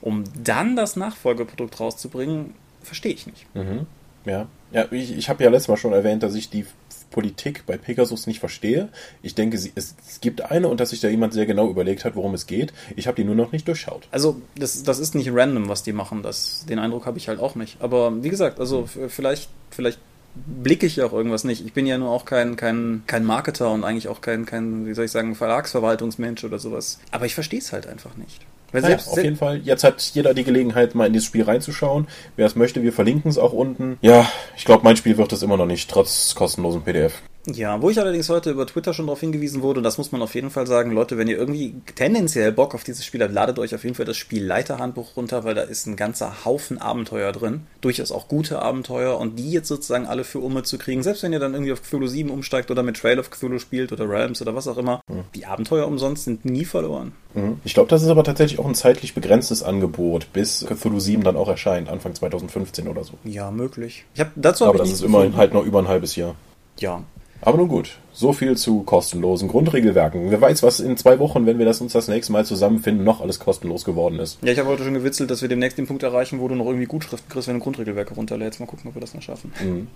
um dann das Nachfolgeprodukt rauszubringen, verstehe ich nicht. Mhm. Ja. Ja, ich, ich habe ja letztes Mal schon erwähnt, dass ich die Politik bei Pegasus nicht verstehe. Ich denke, sie, es, es gibt eine und dass sich da jemand sehr genau überlegt hat, worum es geht. Ich habe die nur noch nicht durchschaut. Also, das, das ist nicht random, was die machen. Das, den Eindruck habe ich halt auch nicht. Aber wie gesagt, also vielleicht, vielleicht blicke ich auch irgendwas nicht. Ich bin ja nur auch kein, kein, kein Marketer und eigentlich auch kein, kein, wie soll ich sagen, Verlagsverwaltungsmensch oder sowas. Aber ich verstehe es halt einfach nicht. Weil selbst, auf jeden Fall. Jetzt hat jeder die Gelegenheit, mal in dieses Spiel reinzuschauen. Wer es möchte, wir verlinken es auch unten. Ja, ich glaube, mein Spiel wird es immer noch nicht, trotz kostenlosen PDF. Ja, wo ich allerdings heute über Twitter schon darauf hingewiesen wurde, und das muss man auf jeden Fall sagen, Leute, wenn ihr irgendwie tendenziell Bock auf dieses Spiel habt, ladet euch auf jeden Fall das Spielleiterhandbuch runter, weil da ist ein ganzer Haufen Abenteuer drin. Durchaus auch gute Abenteuer und die jetzt sozusagen alle für Umme zu kriegen, selbst wenn ihr dann irgendwie auf Cthulhu 7 umsteigt oder mit Trail of Cthulhu spielt oder Realms oder was auch immer, mhm. die Abenteuer umsonst sind nie verloren. Mhm. Ich glaube, das ist aber tatsächlich auch ein zeitlich begrenztes Angebot, bis Cthulhu 7 dann auch erscheint, Anfang 2015 oder so. Ja, möglich. Ich hab, dazu hab aber das ist immerhin halt noch über ein halbes Jahr. Ja, aber nun gut, so viel zu kostenlosen Grundregelwerken. Wer weiß, was in zwei Wochen, wenn wir das uns das nächste Mal zusammenfinden, noch alles kostenlos geworden ist. Ja, ich habe heute schon gewitzelt, dass wir demnächst den Punkt erreichen, wo du noch irgendwie Gutschriften kriegst, wenn du Grundregelwerke runterlädst. Mal gucken, ob wir das noch schaffen. Mhm.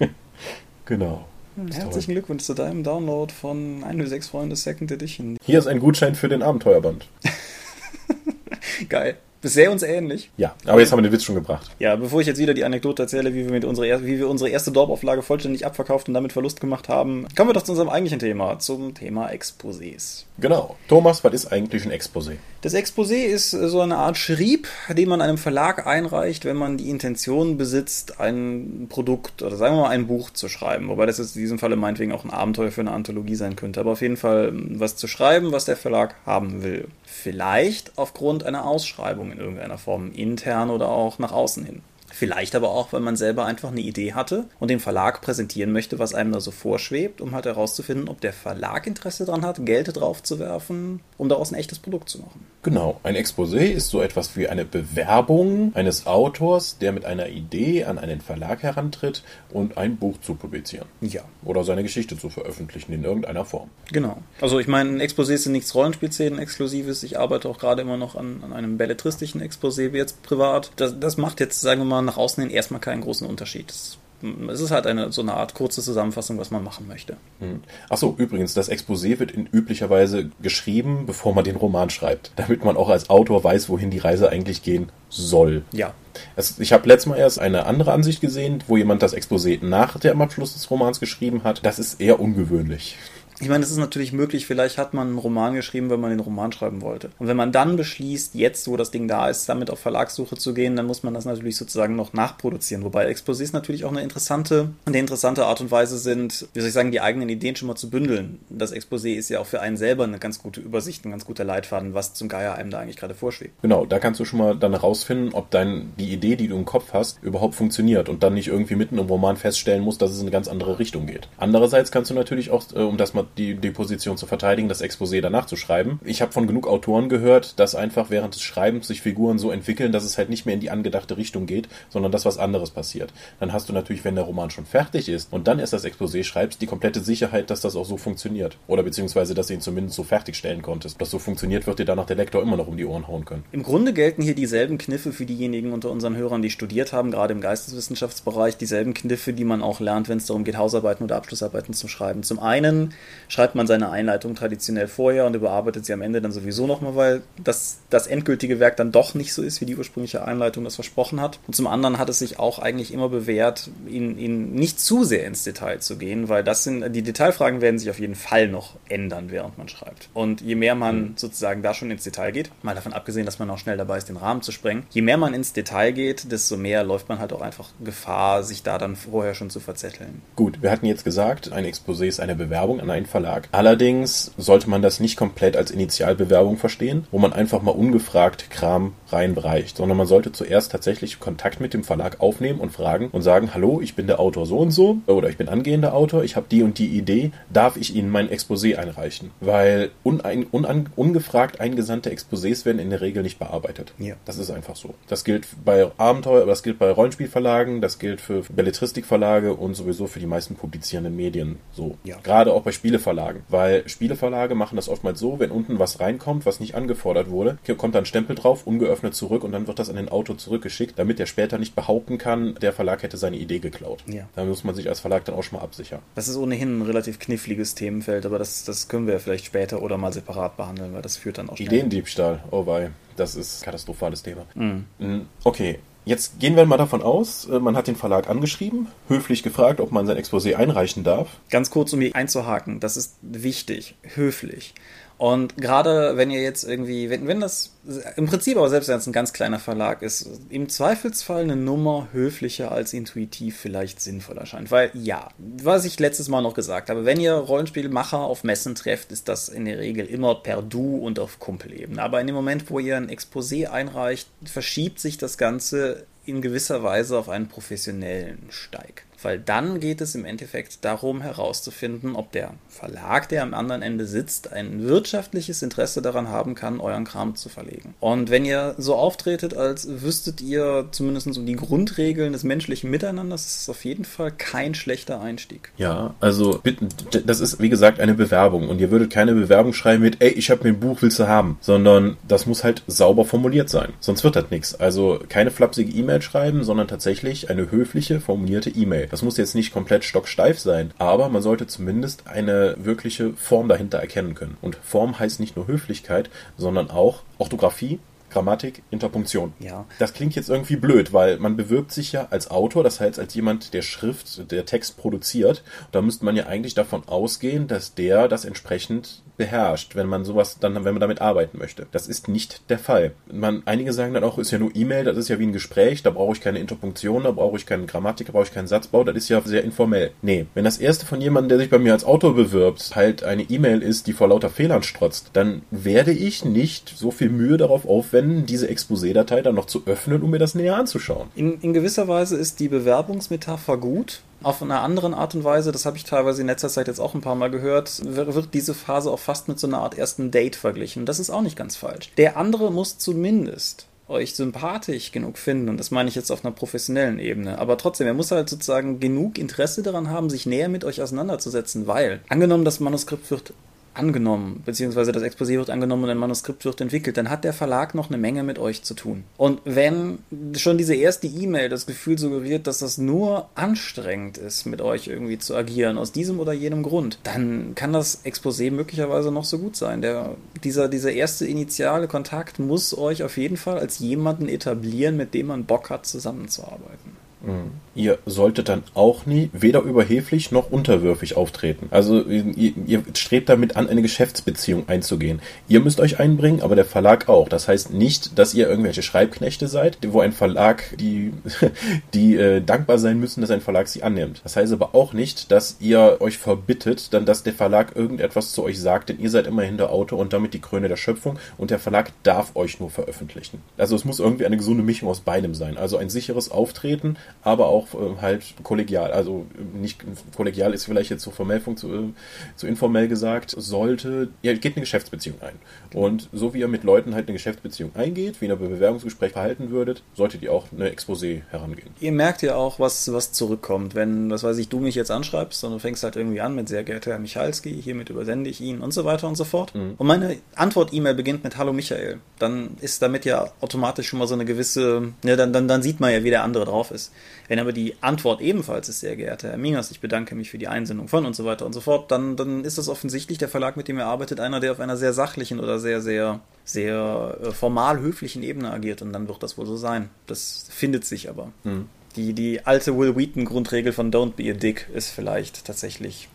genau. Herzlichen Glückwunsch zu deinem Download von 106 Freunde Second Edition. Hier ist ein Gutschein für den Abenteuerband. Geil sehr uns ähnlich. Ja, aber jetzt haben wir den Witz schon gebracht. Ja, bevor ich jetzt wieder die Anekdote erzähle, wie wir, mit unsere, wie wir unsere erste Dorpauflage vollständig abverkauft und damit Verlust gemacht haben, kommen wir doch zu unserem eigentlichen Thema, zum Thema Exposés. Genau. Thomas, was ist eigentlich ein Exposé? Das Exposé ist so eine Art Schrieb, den man einem Verlag einreicht, wenn man die Intention besitzt, ein Produkt oder sagen wir mal ein Buch zu schreiben. Wobei das jetzt in diesem Falle meinetwegen auch ein Abenteuer für eine Anthologie sein könnte. Aber auf jeden Fall was zu schreiben, was der Verlag haben will. Vielleicht aufgrund einer Ausschreibung in irgendeiner Form, intern oder auch nach außen hin. Vielleicht aber auch, weil man selber einfach eine Idee hatte und dem Verlag präsentieren möchte, was einem da so vorschwebt, um halt herauszufinden, ob der Verlag Interesse daran hat, Geld drauf zu werfen, um daraus ein echtes Produkt zu machen. Genau, ein Exposé ist so etwas wie eine Bewerbung eines Autors, der mit einer Idee an einen Verlag herantritt und ein Buch zu publizieren. Ja. Oder seine Geschichte zu veröffentlichen in irgendeiner Form. Genau. Also ich meine, ein Exposé ist nichts Rollenspielszenen-exklusives. Ich arbeite auch gerade immer noch an, an einem belletristischen Exposé, wie jetzt privat. Das, das macht jetzt, sagen wir mal, nach außen hin erstmal keinen großen Unterschied. Es ist halt eine, so eine Art kurze Zusammenfassung, was man machen möchte. Hm. Achso, übrigens, das Exposé wird in üblicherweise geschrieben, bevor man den Roman schreibt, damit man auch als Autor weiß, wohin die Reise eigentlich gehen soll. Ja. Es, ich habe letztes Mal erst eine andere Ansicht gesehen, wo jemand das Exposé nach dem Abschluss des Romans geschrieben hat. Das ist eher ungewöhnlich. Ich meine, es ist natürlich möglich, vielleicht hat man einen Roman geschrieben, wenn man den Roman schreiben wollte. Und wenn man dann beschließt, jetzt, wo das Ding da ist, damit auf Verlagssuche zu gehen, dann muss man das natürlich sozusagen noch nachproduzieren. Wobei Exposés natürlich auch eine interessante, eine interessante Art und Weise sind, wie soll ich sagen, die eigenen Ideen schon mal zu bündeln. Das Exposé ist ja auch für einen selber eine ganz gute Übersicht, ein ganz guter Leitfaden, was zum Geier einem da eigentlich gerade vorschwebt. Genau, da kannst du schon mal dann herausfinden, ob dein, die Idee, die du im Kopf hast, überhaupt funktioniert und dann nicht irgendwie mitten im Roman feststellen musst, dass es in eine ganz andere Richtung geht. Andererseits kannst du natürlich auch, äh, um das mal die, die Position zu verteidigen, das Exposé danach zu schreiben. Ich habe von genug Autoren gehört, dass einfach während des Schreibens sich Figuren so entwickeln, dass es halt nicht mehr in die angedachte Richtung geht, sondern dass was anderes passiert. Dann hast du natürlich, wenn der Roman schon fertig ist und dann erst das Exposé schreibst, die komplette Sicherheit, dass das auch so funktioniert. Oder beziehungsweise, dass du ihn zumindest so fertigstellen konntest. Dass so funktioniert, wird dir danach der Lektor immer noch um die Ohren hauen können. Im Grunde gelten hier dieselben Kniffe für diejenigen unter unseren Hörern, die studiert haben, gerade im Geisteswissenschaftsbereich, dieselben Kniffe, die man auch lernt, wenn es darum geht, Hausarbeiten oder Abschlussarbeiten zu schreiben. Zum einen schreibt man seine Einleitung traditionell vorher und überarbeitet sie am Ende dann sowieso nochmal, weil das, das endgültige Werk dann doch nicht so ist, wie die ursprüngliche Einleitung das versprochen hat. Und zum anderen hat es sich auch eigentlich immer bewährt, in, in nicht zu sehr ins Detail zu gehen, weil das sind, die Detailfragen werden sich auf jeden Fall noch ändern, während man schreibt. Und je mehr man mhm. sozusagen da schon ins Detail geht, mal davon abgesehen, dass man auch schnell dabei ist, den Rahmen zu sprengen, je mehr man ins Detail geht, desto mehr läuft man halt auch einfach Gefahr, sich da dann vorher schon zu verzetteln. Gut, wir hatten jetzt gesagt, ein Exposé ist eine Bewerbung an einen Verlag. Allerdings sollte man das nicht komplett als Initialbewerbung verstehen, wo man einfach mal ungefragt Kram reinreicht, sondern man sollte zuerst tatsächlich Kontakt mit dem Verlag aufnehmen und fragen und sagen, hallo, ich bin der Autor so und so oder ich bin angehender Autor, ich habe die und die Idee, darf ich Ihnen mein Exposé einreichen? Weil unein, unan, ungefragt eingesandte Exposés werden in der Regel nicht bearbeitet. Ja. Das ist einfach so. Das gilt bei Abenteuer, das gilt bei Rollenspielverlagen, das gilt für Belletristikverlage und sowieso für die meisten publizierenden Medien so. Ja. Gerade auch bei Spiele Spieleverlagen. Weil Spieleverlage machen das oftmals so, wenn unten was reinkommt, was nicht angefordert wurde, kommt dann ein Stempel drauf, ungeöffnet zurück und dann wird das an den Autor zurückgeschickt, damit der später nicht behaupten kann, der Verlag hätte seine Idee geklaut. Ja. Da muss man sich als Verlag dann auch schon mal absichern. Das ist ohnehin ein relativ kniffliges Themenfeld, aber das, das können wir vielleicht später oder mal separat behandeln, weil das führt dann auch schnell. Ideendiebstahl, oh wei, das ist ein katastrophales Thema. Mhm. Okay, Jetzt gehen wir mal davon aus, äh, man hat den Verlag angeschrieben, höflich gefragt, ob man sein Exposé einreichen darf. Ganz kurz, um hier einzuhaken, das ist wichtig, höflich. Und gerade wenn ihr jetzt irgendwie, wenn, wenn das im Prinzip aber selbst wenn es ein ganz kleiner Verlag ist, im Zweifelsfall eine Nummer höflicher als intuitiv vielleicht sinnvoll erscheint. Weil ja, was ich letztes Mal noch gesagt habe, wenn ihr Rollenspielmacher auf Messen trefft, ist das in der Regel immer per Du und auf Kumpelebene. Aber in dem Moment, wo ihr ein Exposé einreicht, verschiebt sich das Ganze in gewisser Weise auf einen professionellen Steig. Weil dann geht es im Endeffekt darum herauszufinden, ob der Verlag, der am anderen Ende sitzt, ein wirtschaftliches Interesse daran haben kann, euren Kram zu verlegen. Und wenn ihr so auftretet, als wüsstet ihr zumindest um die Grundregeln des menschlichen Miteinanders, ist es auf jeden Fall kein schlechter Einstieg. Ja, also das ist wie gesagt eine Bewerbung und ihr würdet keine Bewerbung schreiben mit, ey, ich habe mir ein Buch, willst du haben, sondern das muss halt sauber formuliert sein. Sonst wird das nichts. Also keine flapsige E-Mail schreiben, sondern tatsächlich eine höfliche formulierte E-Mail. Das muss jetzt nicht komplett stocksteif sein, aber man sollte zumindest eine wirkliche Form dahinter erkennen können. Und Form heißt nicht nur Höflichkeit, sondern auch Orthographie, Grammatik, Interpunktion. Ja. Das klingt jetzt irgendwie blöd, weil man bewirbt sich ja als Autor, das heißt als jemand, der Schrift, der Text produziert. Da müsste man ja eigentlich davon ausgehen, dass der das entsprechend beherrscht, wenn man sowas dann, wenn man damit arbeiten möchte. Das ist nicht der Fall. Man, einige sagen dann auch, ist ja nur E-Mail, das ist ja wie ein Gespräch, da brauche ich keine Interpunktion, da brauche ich keine Grammatik, da brauche ich keinen Satzbau, das ist ja sehr informell. Nee, wenn das erste von jemandem, der sich bei mir als Autor bewirbt, halt eine E-Mail ist, die vor lauter Fehlern strotzt, dann werde ich nicht so viel Mühe darauf aufwenden, diese Exposé-Datei dann noch zu öffnen, um mir das näher anzuschauen. In, in gewisser Weise ist die Bewerbungsmetapher gut, auf einer anderen Art und Weise, das habe ich teilweise in letzter Zeit jetzt auch ein paar Mal gehört, wird diese Phase auch fast mit so einer Art ersten Date verglichen. Das ist auch nicht ganz falsch. Der andere muss zumindest euch sympathisch genug finden, und das meine ich jetzt auf einer professionellen Ebene, aber trotzdem, er muss halt sozusagen genug Interesse daran haben, sich näher mit euch auseinanderzusetzen, weil, angenommen, das Manuskript wird angenommen, beziehungsweise das Exposé wird angenommen und ein Manuskript wird entwickelt, dann hat der Verlag noch eine Menge mit euch zu tun. Und wenn schon diese erste E-Mail das Gefühl suggeriert, dass das nur anstrengend ist, mit euch irgendwie zu agieren, aus diesem oder jenem Grund, dann kann das Exposé möglicherweise noch so gut sein. Der, dieser, dieser erste initiale Kontakt muss euch auf jeden Fall als jemanden etablieren, mit dem man Bock hat, zusammenzuarbeiten. Mhm. Ihr solltet dann auch nie weder überheblich noch unterwürfig auftreten. Also ihr, ihr, strebt damit an, eine Geschäftsbeziehung einzugehen. Ihr müsst euch einbringen, aber der Verlag auch. Das heißt nicht, dass ihr irgendwelche Schreibknechte seid, wo ein Verlag, die, die äh, dankbar sein müssen, dass ein Verlag sie annimmt. Das heißt aber auch nicht, dass ihr euch verbittet, dann dass der Verlag irgendetwas zu euch sagt, denn ihr seid immerhin der Autor und damit die Krone der Schöpfung und der Verlag darf euch nur veröffentlichen. Also es muss irgendwie eine gesunde Mischung aus beidem sein. Also ein sicheres Auftreten, aber auch äh, halt kollegial. Also nicht kollegial ist vielleicht jetzt so formell zu, äh, zu informell gesagt, sollte, ihr geht eine Geschäftsbeziehung ein. Und so wie ihr mit Leuten halt eine Geschäftsbeziehung eingeht, wie ihr ein Bewerbungsgespräch verhalten würdet, solltet ihr auch eine Exposé herangehen. Ihr merkt ja auch, was, was zurückkommt. Wenn, was weiß ich, du mich jetzt anschreibst und du fängst halt irgendwie an mit sehr geehrter Herr Michalski, hiermit übersende ich ihn und so weiter und so fort. Mhm. Und meine Antwort-E-Mail beginnt mit Hallo Michael. Dann ist damit ja automatisch schon mal so eine gewisse, ja, dann, dann, dann sieht man ja, wie der andere drauf ist. Wenn aber die Antwort ebenfalls ist, sehr geehrter Herr Mingers, ich bedanke mich für die Einsendung von und so weiter und so fort, dann, dann ist das offensichtlich der Verlag, mit dem er arbeitet, einer, der auf einer sehr sachlichen oder sehr, sehr, sehr äh, formal höflichen Ebene agiert und dann wird das wohl so sein. Das findet sich aber. Mhm. Die, die alte Will Wheaton-Grundregel von Don't be a Dick ist vielleicht tatsächlich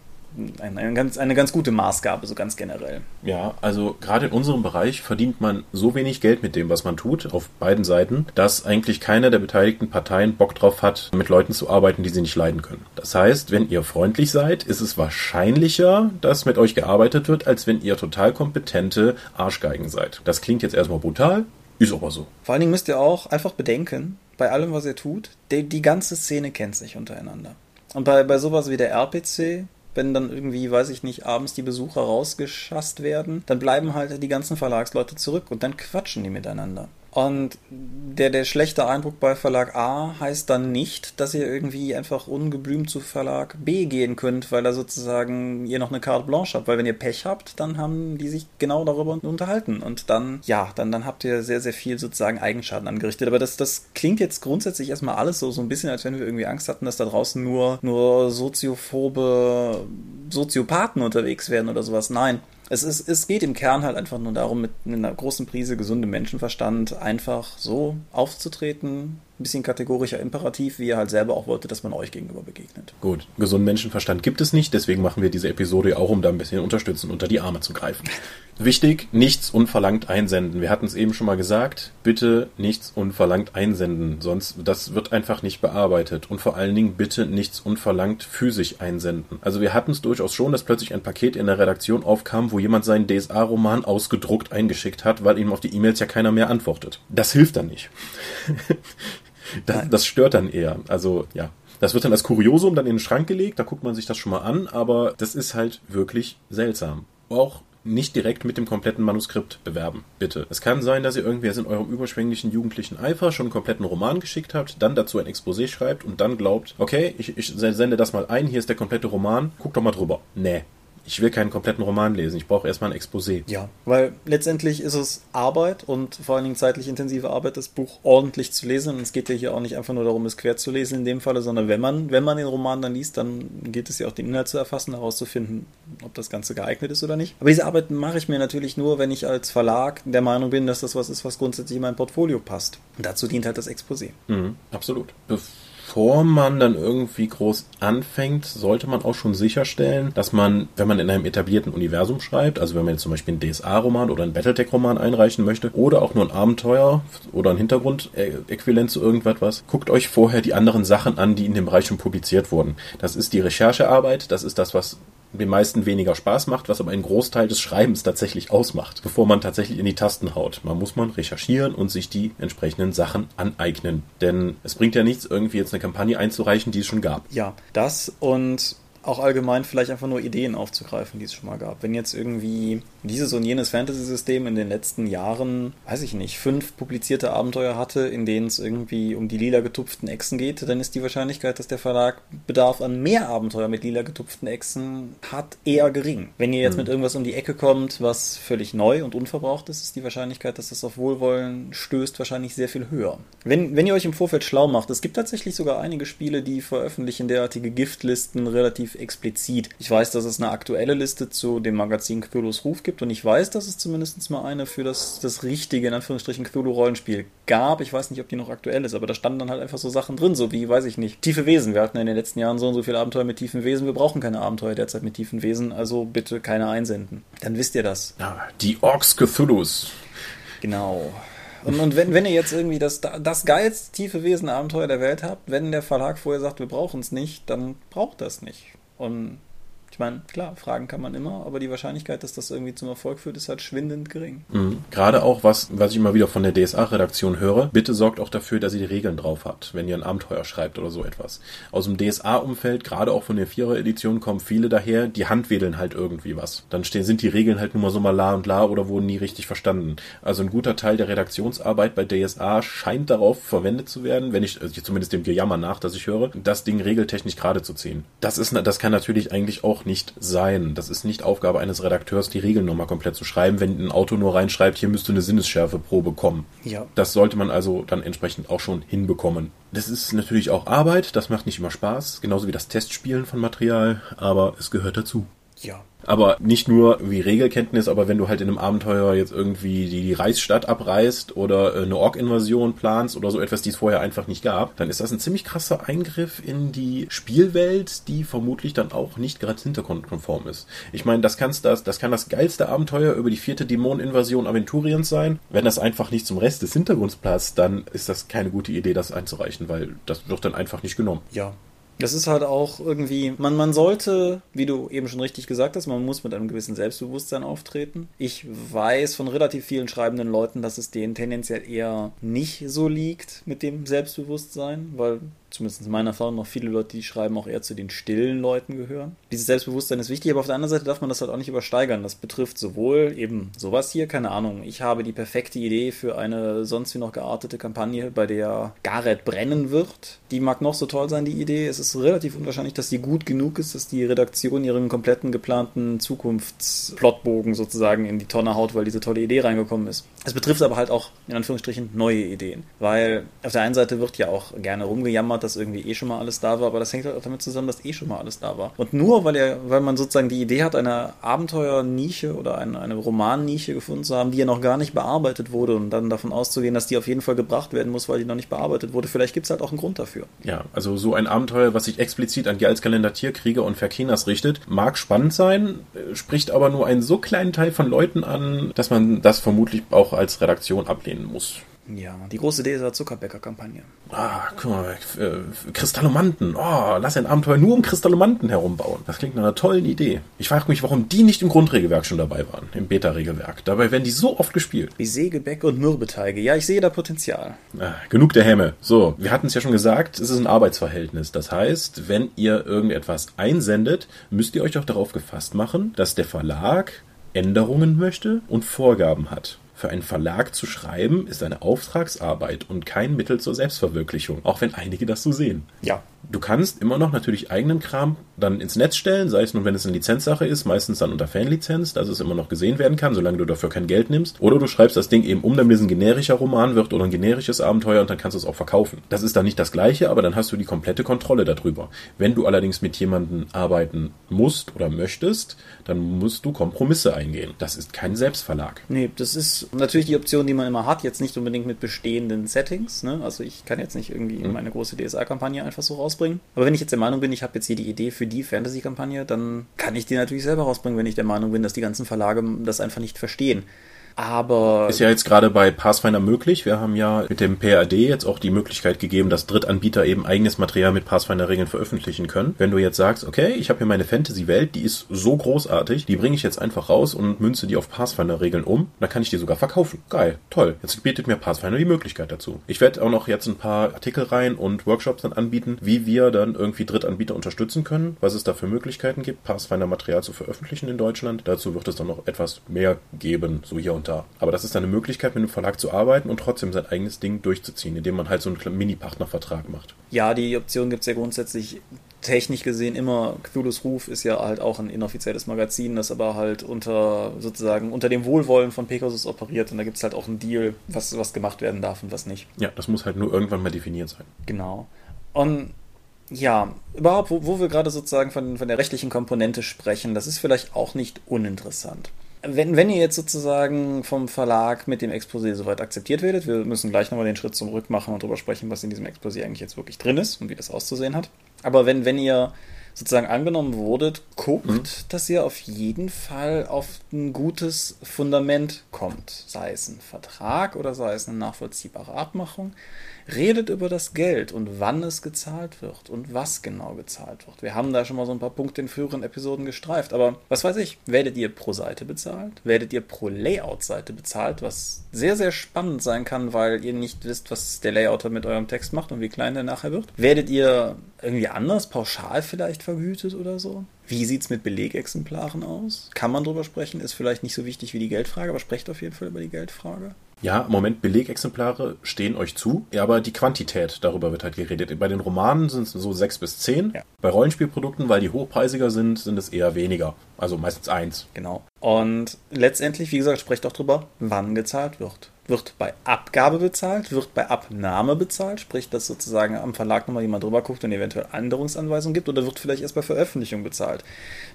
eine, eine, ganz, eine ganz gute Maßgabe, so ganz generell. Ja, also gerade in unserem Bereich verdient man so wenig Geld mit dem, was man tut, auf beiden Seiten, dass eigentlich keiner der beteiligten Parteien Bock drauf hat, mit Leuten zu arbeiten, die sie nicht leiden können. Das heißt, wenn ihr freundlich seid, ist es wahrscheinlicher, dass mit euch gearbeitet wird, als wenn ihr total kompetente Arschgeigen seid. Das klingt jetzt erstmal brutal, ist aber so. Vor allen Dingen müsst ihr auch einfach bedenken, bei allem, was ihr tut, die, die ganze Szene kennt sich untereinander. Und bei, bei sowas wie der RPC wenn dann irgendwie, weiß ich nicht, abends die Besucher rausgeschasst werden, dann bleiben halt die ganzen Verlagsleute zurück und dann quatschen die miteinander. Und der, der schlechte Eindruck bei Verlag A heißt dann nicht, dass ihr irgendwie einfach ungeblümt zu Verlag B gehen könnt, weil er sozusagen ihr noch eine Carte Blanche habt. Weil wenn ihr Pech habt, dann haben die sich genau darüber unterhalten. Und dann, ja, dann, dann habt ihr sehr, sehr viel sozusagen Eigenschaden angerichtet. Aber das, das klingt jetzt grundsätzlich erstmal alles so, so ein bisschen, als wenn wir irgendwie Angst hatten, dass da draußen nur, nur soziophobe Soziopathen unterwegs wären oder sowas. Nein es, ist, es geht im Kern halt einfach nur darum, mit einer großen Prise gesundem Menschenverstand einfach so aufzutreten, ein bisschen kategorischer Imperativ, wie ihr halt selber auch wollte, dass man euch gegenüber begegnet. Gut, gesunden Menschenverstand gibt es nicht, deswegen machen wir diese Episode auch, um da ein bisschen unterstützen, unter die Arme zu greifen. Wichtig, nichts unverlangt einsenden. Wir hatten es eben schon mal gesagt, bitte nichts unverlangt einsenden, sonst das wird einfach nicht bearbeitet und vor allen Dingen bitte nichts unverlangt physisch einsenden. Also wir hatten es durchaus schon, dass plötzlich ein Paket in der Redaktion aufkam, wo jemand seinen DSA-Roman ausgedruckt eingeschickt hat, weil ihm auf die E-Mails ja keiner mehr antwortet. Das hilft dann nicht. Das, das stört dann eher. Also ja, das wird dann als Kuriosum dann in den Schrank gelegt, da guckt man sich das schon mal an, aber das ist halt wirklich seltsam. Auch nicht direkt mit dem kompletten Manuskript bewerben, bitte. Es kann sein, dass ihr irgendwer in eurem überschwänglichen jugendlichen Eifer schon einen kompletten Roman geschickt habt, dann dazu ein Exposé schreibt und dann glaubt, okay, ich, ich sende das mal ein, hier ist der komplette Roman, guck doch mal drüber. Nee, ich will keinen kompletten Roman lesen, ich brauche erstmal ein Exposé. Ja, weil letztendlich ist es Arbeit und vor allen Dingen zeitlich intensive Arbeit, das Buch ordentlich zu lesen. Und es geht ja hier auch nicht einfach nur darum, es quer zu lesen in dem Falle, sondern wenn man, wenn man den Roman dann liest, dann geht es ja auch den Inhalt zu erfassen, herauszufinden, ob das Ganze geeignet ist oder nicht. Aber diese Arbeit mache ich mir natürlich nur, wenn ich als Verlag der Meinung bin, dass das was ist, was grundsätzlich in mein Portfolio passt. Und dazu dient halt das Exposé. Mhm, absolut. Bef bevor man dann irgendwie groß anfängt, sollte man auch schon sicherstellen, dass man, wenn man in einem etablierten Universum schreibt, also wenn man jetzt zum Beispiel einen DSA-Roman oder einen Battletech-Roman einreichen möchte oder auch nur ein Abenteuer oder ein Hintergrund-Äquivalent zu irgendwas, guckt euch vorher die anderen Sachen an, die in dem Bereich schon publiziert wurden. Das ist die Recherchearbeit, das ist das, was den meisten weniger Spaß macht, was aber einen Großteil des Schreibens tatsächlich ausmacht, bevor man tatsächlich in die Tasten haut. Man muss man recherchieren und sich die entsprechenden Sachen aneignen. Denn es bringt ja nichts, irgendwie jetzt eine Kampagne einzureichen, die es schon gab. Ja, das und auch allgemein vielleicht einfach nur Ideen aufzugreifen, die es schon mal gab. Wenn jetzt irgendwie dieses und jenes Fantasy-System in den letzten Jahren, weiß ich nicht, fünf publizierte Abenteuer hatte, in denen es irgendwie um die lila getupften Echsen geht, dann ist die Wahrscheinlichkeit, dass der Verlag Bedarf an mehr Abenteuer mit lila getupften Echsen hat, eher gering. Wenn ihr jetzt mhm. mit irgendwas um die Ecke kommt, was völlig neu und unverbraucht ist, ist die Wahrscheinlichkeit, dass das auf Wohlwollen stößt, wahrscheinlich sehr viel höher. Wenn, wenn ihr euch im Vorfeld schlau macht, es gibt tatsächlich sogar einige Spiele, die veröffentlichen derartige Giftlisten relativ explizit. Ich weiß, dass es eine aktuelle Liste zu dem Magazin Cthulhu's Ruf gibt und ich weiß, dass es zumindest mal eine für das, das richtige, in Anführungsstrichen, Cthulhu-Rollenspiel gab. Ich weiß nicht, ob die noch aktuell ist, aber da standen dann halt einfach so Sachen drin, so wie, weiß ich nicht, tiefe Wesen. Wir hatten in den letzten Jahren so und so viele Abenteuer mit tiefen Wesen. Wir brauchen keine Abenteuer derzeit mit tiefen Wesen, also bitte keine einsenden. Dann wisst ihr das. Ja, die Orks Cthulhus. Genau. Und, und wenn, wenn ihr jetzt irgendwie das, das geilste tiefe Wesen-Abenteuer der Welt habt, wenn der Verlag vorher sagt, wir brauchen es nicht, dann braucht das nicht. Und meine, klar, fragen kann man immer, aber die Wahrscheinlichkeit, dass das irgendwie zum Erfolg führt, ist halt schwindend gering. Mhm. Gerade auch was, was ich immer wieder von der DSA-Redaktion höre, bitte sorgt auch dafür, dass ihr die Regeln drauf habt, wenn ihr ein Abenteuer schreibt oder so etwas. Aus dem DSA-Umfeld, gerade auch von der Vierer-Edition, kommen viele daher, die handwedeln halt irgendwie was. Dann stehen, sind die Regeln halt nur mal so mal la und la oder wurden nie richtig verstanden. Also ein guter Teil der Redaktionsarbeit bei DSA scheint darauf verwendet zu werden, wenn ich, also zumindest dem Gejammer nach, dass ich höre, das Ding regeltechnisch gerade zu ziehen. Das ist, das kann natürlich eigentlich auch nicht sein. Das ist nicht Aufgabe eines Redakteurs, die Regeln nochmal komplett zu schreiben, wenn ein Auto nur reinschreibt, hier müsste eine Sinnesschärfeprobe kommen. Ja. Das sollte man also dann entsprechend auch schon hinbekommen. Das ist natürlich auch Arbeit, das macht nicht immer Spaß, genauso wie das Testspielen von Material, aber es gehört dazu. Ja. Aber nicht nur wie Regelkenntnis, aber wenn du halt in einem Abenteuer jetzt irgendwie die, Reichsstadt abreißt oder äh, eine Ork-Invasion planst oder so etwas, die es vorher einfach nicht gab, dann ist das ein ziemlich krasser Eingriff in die Spielwelt, die vermutlich dann auch nicht gerade hintergrundkonform ist. Ich meine, das, kann's das, das kann das geilste Abenteuer über die vierte Dämoneninvasion Aventuriens sein. Wenn das einfach nicht zum Rest des Hintergrunds passt, dann ist das keine gute Idee, das einzureichen, weil das wird dann einfach nicht genommen. Ja, das ist halt auch irgendwie, man, man sollte, wie du eben schon richtig gesagt hast, man muss mit einem gewissen Selbstbewusstsein auftreten. Ich weiß von relativ vielen schreibenden Leuten, dass es denen tendenziell eher nicht so liegt mit dem Selbstbewusstsein, weil zumindest in meiner Erfahrung, noch viele Leute, die schreiben, auch eher zu den stillen Leuten gehören. Dieses Selbstbewusstsein ist wichtig, aber auf der anderen Seite darf man das halt auch nicht übersteigern. Das betrifft sowohl eben sowas hier, keine Ahnung, ich habe die perfekte Idee für eine sonst wie noch geartete Kampagne, bei der Gareth brennen wird. Die mag noch so toll sein, die Idee. Es ist relativ unwahrscheinlich, dass die gut genug ist, dass die Redaktion ihren kompletten geplanten Zukunftsplotbogen sozusagen in die Tonne haut, weil diese tolle Idee reingekommen ist. Es betrifft aber halt auch in Anführungsstrichen neue Ideen, weil auf der einen Seite wird ja auch gerne rumgejammert, dass irgendwie eh schon mal alles da war, aber das hängt halt auch damit zusammen, dass eh schon mal alles da war. Und nur weil er, weil man sozusagen die Idee hat, eine Abenteuernische oder eine, eine Romannische gefunden zu haben, die ja noch gar nicht bearbeitet wurde und dann davon auszugehen, dass die auf jeden Fall gebracht werden muss, weil die noch nicht bearbeitet wurde, vielleicht gibt es halt auch einen Grund dafür. Ja, also so ein Abenteuer, was sich explizit an Geraltskalender Tierkrieger und Verkenas richtet, mag spannend sein, spricht aber nur einen so kleinen Teil von Leuten an, dass man das vermutlich auch als Redaktion ablehnen muss. Ja, die große Deser Zuckerbäcker-Kampagne. Ah, guck mal, äh, Kristallomanten. Oh, lass ein Abenteuer nur um Kristallomanten herumbauen. Das klingt nach einer tollen Idee. Ich frage mich, warum die nicht im Grundregelwerk schon dabei waren, im Beta-Regelwerk. Dabei werden die so oft gespielt. Wie Sägebäck und Mürbeteige. Ja, ich sehe da Potenzial. Ah, genug der Hämme. So, wir hatten es ja schon gesagt, es ist ein Arbeitsverhältnis. Das heißt, wenn ihr irgendetwas einsendet, müsst ihr euch doch darauf gefasst machen, dass der Verlag Änderungen möchte und Vorgaben hat. Für einen Verlag zu schreiben ist eine Auftragsarbeit und kein Mittel zur Selbstverwirklichung, auch wenn einige das so sehen. Ja. Du kannst immer noch natürlich eigenen Kram dann ins Netz stellen, sei es nun, wenn es eine Lizenzsache ist, meistens dann unter Fanlizenz, dass es immer noch gesehen werden kann, solange du dafür kein Geld nimmst. Oder du schreibst das Ding eben um, damit es ein generischer Roman wird oder ein generisches Abenteuer und dann kannst du es auch verkaufen. Das ist dann nicht das gleiche, aber dann hast du die komplette Kontrolle darüber. Wenn du allerdings mit jemandem arbeiten musst oder möchtest, dann musst du Kompromisse eingehen. Das ist kein Selbstverlag. Nee, das ist natürlich die Option, die man immer hat, jetzt nicht unbedingt mit bestehenden Settings. Ne? Also ich kann jetzt nicht irgendwie mhm. meine große DSA-Kampagne einfach so rausbringen. Aber wenn ich jetzt der Meinung bin, ich habe jetzt hier die Idee für die Fantasy-Kampagne, dann kann ich die natürlich selber rausbringen, wenn ich der Meinung bin, dass die ganzen Verlage das einfach nicht verstehen. Aber. Ist ja jetzt gerade bei Pathfinder möglich. Wir haben ja mit dem PAD jetzt auch die Möglichkeit gegeben, dass Drittanbieter eben eigenes Material mit Pathfinder-Regeln veröffentlichen können. Wenn du jetzt sagst, okay, ich habe hier meine Fantasy-Welt, die ist so großartig, die bringe ich jetzt einfach raus und münze die auf Pathfinder-Regeln um, dann kann ich die sogar verkaufen. Geil, toll. Jetzt bietet mir Pathfinder die Möglichkeit dazu. Ich werde auch noch jetzt ein paar Artikel rein und Workshops dann anbieten, wie wir dann irgendwie Drittanbieter unterstützen können, was es da für Möglichkeiten gibt, Pathfinder-Material zu veröffentlichen in Deutschland. Dazu wird es dann noch etwas mehr geben, so hier und da. Aber das ist eine Möglichkeit, mit einem Verlag zu arbeiten und trotzdem sein eigenes Ding durchzuziehen, indem man halt so einen Mini-Partnervertrag macht. Ja, die Option gibt es ja grundsätzlich technisch gesehen immer. Cthulhu's Ruf ist ja halt auch ein inoffizielles Magazin, das aber halt unter sozusagen unter dem Wohlwollen von Pegasus operiert und da gibt es halt auch einen Deal, was, was gemacht werden darf und was nicht. Ja, das muss halt nur irgendwann mal definiert sein. Genau. Und ja, überhaupt, wo, wo wir gerade sozusagen von, von der rechtlichen Komponente sprechen, das ist vielleicht auch nicht uninteressant. Wenn, wenn ihr jetzt sozusagen vom Verlag mit dem Exposé soweit akzeptiert werdet, wir müssen gleich nochmal den Schritt zurück machen und darüber sprechen, was in diesem Exposé eigentlich jetzt wirklich drin ist und wie das auszusehen hat. Aber wenn, wenn ihr sozusagen angenommen wurdet, guckt, mhm. dass ihr auf jeden Fall auf ein gutes Fundament kommt. Sei es ein Vertrag oder sei es eine nachvollziehbare Abmachung. Redet über das Geld und wann es gezahlt wird und was genau gezahlt wird. Wir haben da schon mal so ein paar Punkte in früheren Episoden gestreift, aber was weiß ich, werdet ihr pro Seite bezahlt? Werdet ihr pro Layout-Seite bezahlt, was sehr, sehr spannend sein kann, weil ihr nicht wisst, was der Layouter mit eurem Text macht und wie klein der nachher wird? Werdet ihr irgendwie anders, pauschal vielleicht vergütet oder so? Wie sieht es mit Belegexemplaren aus? Kann man drüber sprechen? Ist vielleicht nicht so wichtig wie die Geldfrage, aber sprecht auf jeden Fall über die Geldfrage. Ja, im Moment Belegexemplare stehen euch zu, aber die Quantität, darüber wird halt geredet. Bei den Romanen sind es so sechs bis zehn. Ja. Bei Rollenspielprodukten, weil die hochpreisiger sind, sind es eher weniger. Also meistens eins. Genau. Und letztendlich, wie gesagt, sprecht auch drüber, wann gezahlt wird. Wird bei Abgabe bezahlt, wird bei Abnahme bezahlt, sprich, dass sozusagen am Verlag nochmal jemand drüber guckt und eventuell Änderungsanweisungen gibt, oder wird vielleicht erst bei Veröffentlichung bezahlt.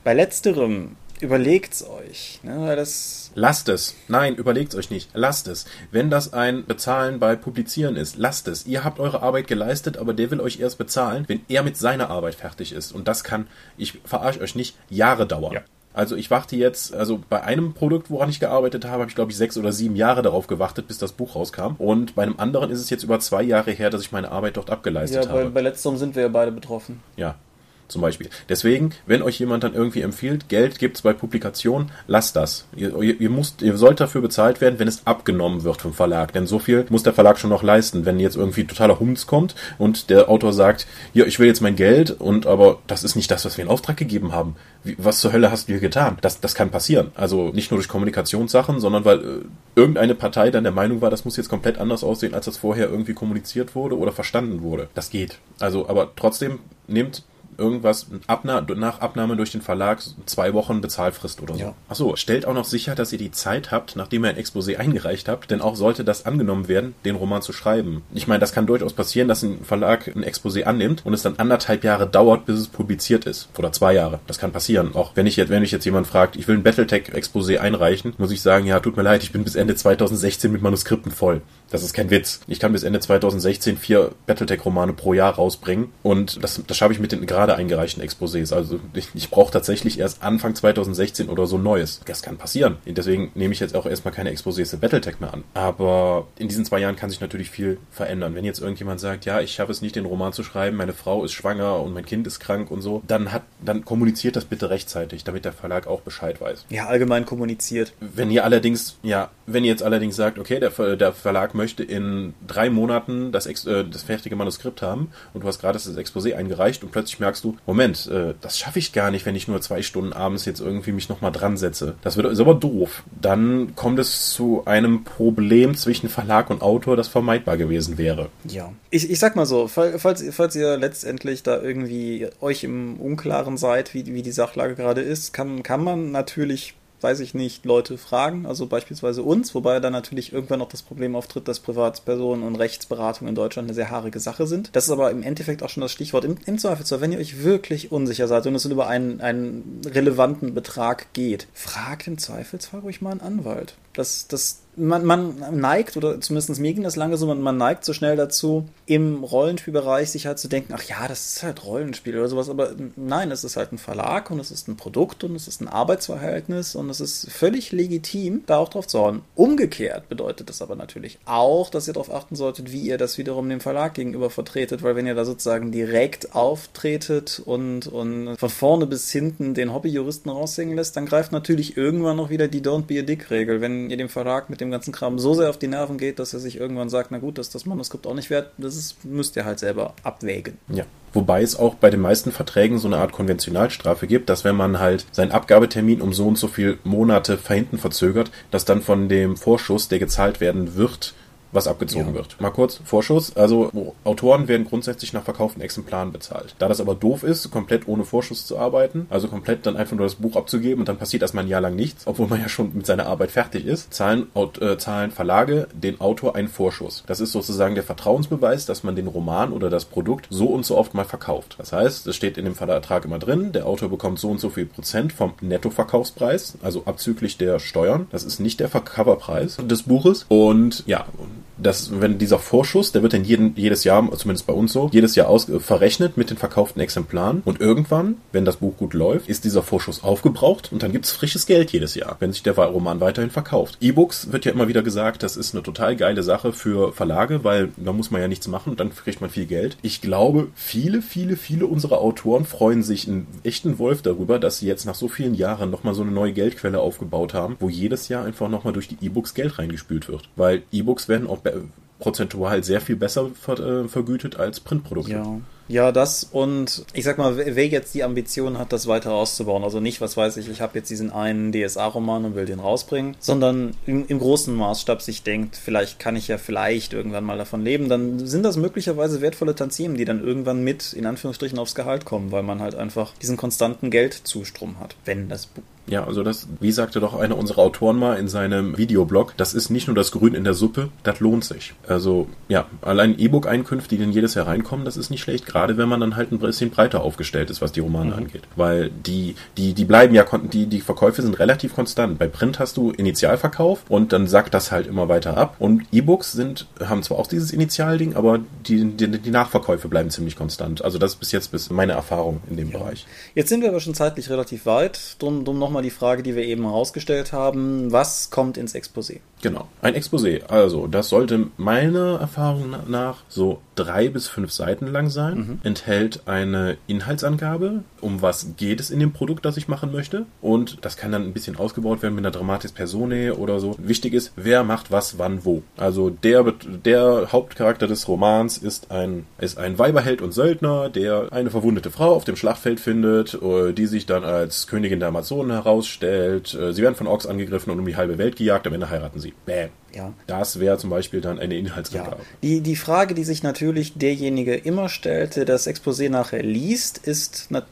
Bei letzterem überlegt's euch. Ne, das lasst es. Nein, überlegt's euch nicht. Lasst es. Wenn das ein Bezahlen bei Publizieren ist, lasst es. Ihr habt eure Arbeit geleistet, aber der will euch erst bezahlen, wenn er mit seiner Arbeit fertig ist. Und das kann, ich verarsche euch nicht, Jahre dauern. Ja. Also ich warte jetzt, also bei einem Produkt, woran ich gearbeitet habe, habe ich glaube ich sechs oder sieben Jahre darauf gewartet, bis das Buch rauskam. Und bei einem anderen ist es jetzt über zwei Jahre her, dass ich meine Arbeit dort abgeleistet ja, bei, habe. Bei letzterem sind wir ja beide betroffen. Ja, zum Beispiel. Deswegen, wenn euch jemand dann irgendwie empfiehlt, Geld gibt's bei Publikationen, lasst das. Ihr, ihr, ihr, müsst, ihr sollt dafür bezahlt werden, wenn es abgenommen wird vom Verlag. Denn so viel muss der Verlag schon noch leisten. Wenn jetzt irgendwie totaler Humz kommt und der Autor sagt, ja, ich will jetzt mein Geld und aber das ist nicht das, was wir in Auftrag gegeben haben. Wie, was zur Hölle hast du hier getan? Das, das kann passieren. Also nicht nur durch Kommunikationssachen, sondern weil äh, irgendeine Partei dann der Meinung war, das muss jetzt komplett anders aussehen, als das vorher irgendwie kommuniziert wurde oder verstanden wurde. Das geht. Also, aber trotzdem nehmt irgendwas Abna nach Abnahme durch den Verlag zwei Wochen Bezahlfrist oder so. Ja. Achso, stellt auch noch sicher, dass ihr die Zeit habt, nachdem ihr ein Exposé eingereicht habt, denn auch sollte das angenommen werden, den Roman zu schreiben. Ich meine, das kann durchaus passieren, dass ein Verlag ein Exposé annimmt und es dann anderthalb Jahre dauert, bis es publiziert ist. Oder zwei Jahre. Das kann passieren. Auch wenn ich jetzt, wenn ich jetzt jemand fragt, ich will ein Battletech-Exposé einreichen, muss ich sagen, ja, tut mir leid, ich bin bis Ende 2016 mit Manuskripten voll. Das ist kein Witz. Ich kann bis Ende 2016 vier Battletech-Romane pro Jahr rausbringen und das, das schaffe ich mit den gerade eingereichten Exposés. Also ich, ich brauche tatsächlich erst Anfang 2016 oder so Neues. Das kann passieren. Deswegen nehme ich jetzt auch erstmal keine Exposés für Battletech mehr an. Aber in diesen zwei Jahren kann sich natürlich viel verändern. Wenn jetzt irgendjemand sagt, ja, ich schaffe es nicht, den Roman zu schreiben, meine Frau ist schwanger und mein Kind ist krank und so, dann hat, dann kommuniziert das bitte rechtzeitig, damit der Verlag auch Bescheid weiß. Ja, allgemein kommuniziert. Wenn ihr allerdings, ja, wenn ihr jetzt allerdings sagt, okay, der, der Verlag möchte in drei Monaten das, äh, das fertige Manuskript haben und du hast gerade das Exposé eingereicht und plötzlich merkst du, Moment, äh, das schaffe ich gar nicht, wenn ich nur zwei Stunden abends jetzt irgendwie mich nochmal dran setze. Das wird, ist aber doof. Dann kommt es zu einem Problem zwischen Verlag und Autor, das vermeidbar gewesen wäre. Ja. Ich, ich sag mal so, falls, falls ihr letztendlich da irgendwie euch im Unklaren seid, wie, wie die Sachlage gerade ist, kann, kann man natürlich weiß ich nicht, Leute fragen, also beispielsweise uns, wobei dann natürlich irgendwann noch das Problem auftritt, dass Privatpersonen und Rechtsberatung in Deutschland eine sehr haarige Sache sind. Das ist aber im Endeffekt auch schon das Stichwort. Im, im Zweifelsfall, wenn ihr euch wirklich unsicher seid und es über einen, einen relevanten Betrag geht, fragt im Zweifelsfall ruhig mal einen Anwalt. Das, das man, man neigt, oder zumindest mir ging das lange so, man, man neigt so schnell dazu, im Rollenspielbereich sich halt zu denken, ach ja, das ist halt Rollenspiel oder sowas, aber nein, es ist halt ein Verlag und es ist ein Produkt und es ist ein Arbeitsverhältnis und es ist völlig legitim, da auch drauf zu hauen. Umgekehrt bedeutet das aber natürlich auch, dass ihr darauf achten solltet, wie ihr das wiederum dem Verlag gegenüber vertretet, weil wenn ihr da sozusagen direkt auftretet und, und von vorne bis hinten den Hobbyjuristen raushängen lässt, dann greift natürlich irgendwann noch wieder die Don't be a Dick-Regel. Wenn ihr dem Verlag mit dem dem ganzen Kram so sehr auf die Nerven geht, dass er sich irgendwann sagt, na gut, das ist das Manuskript auch nicht wert, das ist, müsst ihr halt selber abwägen. Ja. Wobei es auch bei den meisten Verträgen so eine Art Konventionalstrafe gibt, dass wenn man halt seinen Abgabetermin um so und so viele Monate verhinten verzögert, dass dann von dem Vorschuss, der gezahlt werden wird, was abgezogen ja. wird. Mal kurz Vorschuss. Also Autoren werden grundsätzlich nach verkauften Exemplaren bezahlt. Da das aber doof ist, komplett ohne Vorschuss zu arbeiten, also komplett dann einfach nur das Buch abzugeben und dann passiert erstmal ein Jahr lang nichts, obwohl man ja schon mit seiner Arbeit fertig ist, zahlen, äh, zahlen Verlage den Autor einen Vorschuss. Das ist sozusagen der Vertrauensbeweis, dass man den Roman oder das Produkt so und so oft mal verkauft. Das heißt, es steht in dem Vertrag immer drin, der Autor bekommt so und so viel Prozent vom Nettoverkaufspreis, also abzüglich der Steuern. Das ist nicht der Coverpreis des Buches. Und ja, dass wenn dieser Vorschuss, der wird dann jeden, jedes Jahr, zumindest bei uns so, jedes Jahr aus, äh, verrechnet mit den verkauften Exemplaren und irgendwann, wenn das Buch gut läuft, ist dieser Vorschuss aufgebraucht und dann gibt's frisches Geld jedes Jahr, wenn sich der Roman weiterhin verkauft. E-Books wird ja immer wieder gesagt, das ist eine total geile Sache für Verlage, weil da muss man ja nichts machen und dann kriegt man viel Geld. Ich glaube, viele, viele, viele unserer Autoren freuen sich einen echten Wolf darüber, dass sie jetzt nach so vielen Jahren nochmal so eine neue Geldquelle aufgebaut haben, wo jedes Jahr einfach nochmal durch die E-Books Geld reingespült wird. Weil E-Books werden auch prozentual sehr viel besser ver äh, vergütet als Printprodukte. Ja. Ja, das und ich sag mal, wer jetzt die Ambition hat, das weiter auszubauen, also nicht, was weiß ich, ich habe jetzt diesen einen DSA-Roman und will den rausbringen, sondern im, im, großen Maßstab sich denkt, vielleicht kann ich ja vielleicht irgendwann mal davon leben, dann sind das möglicherweise wertvolle Tantiemen, die dann irgendwann mit, in Anführungsstrichen, aufs Gehalt kommen, weil man halt einfach diesen konstanten Geldzustrom hat, wenn das Buch ja, also das, wie sagte doch einer unserer Autoren mal in seinem Videoblog, das ist nicht nur das Grün in der Suppe, das lohnt sich. Also ja, allein E-Book-Einkünfte, die dann jedes Jahr reinkommen, das ist nicht schlecht, gerade wenn man dann halt ein bisschen breiter aufgestellt ist, was die Romane mhm. angeht. Weil die, die, die bleiben ja, die, die Verkäufe sind relativ konstant. Bei Print hast du Initialverkauf und dann sackt das halt immer weiter ab. Und E-Books sind, haben zwar auch dieses Initialding, aber die, die, die Nachverkäufe bleiben ziemlich konstant. Also das ist bis jetzt bis meine Erfahrung in dem ja. Bereich. Jetzt sind wir aber schon zeitlich relativ weit. Drum, drum nochmal nochmal die Frage, die wir eben herausgestellt haben. Was kommt ins Exposé? Genau, ein Exposé. Also, das sollte meiner Erfahrung nach so drei bis fünf Seiten lang sein, mhm. enthält eine Inhaltsangabe, um was geht es in dem Produkt, das ich machen möchte. Und das kann dann ein bisschen ausgebaut werden mit einer Dramatis Personae oder so. Wichtig ist, wer macht was, wann, wo. Also der, der Hauptcharakter des Romans ist ein, ist ein Weiberheld und Söldner, der eine verwundete Frau auf dem Schlachtfeld findet, äh, die sich dann als Königin der Amazonen herausstellt. Äh, sie werden von Orks angegriffen und um die halbe Welt gejagt, am Ende heiraten sie. Bäm. Ja. Das wäre zum Beispiel dann eine Inhaltsangabe. Ja. Die, die Frage, die sich natürlich derjenige immer stellt, der das Exposé nachher liest, ist nat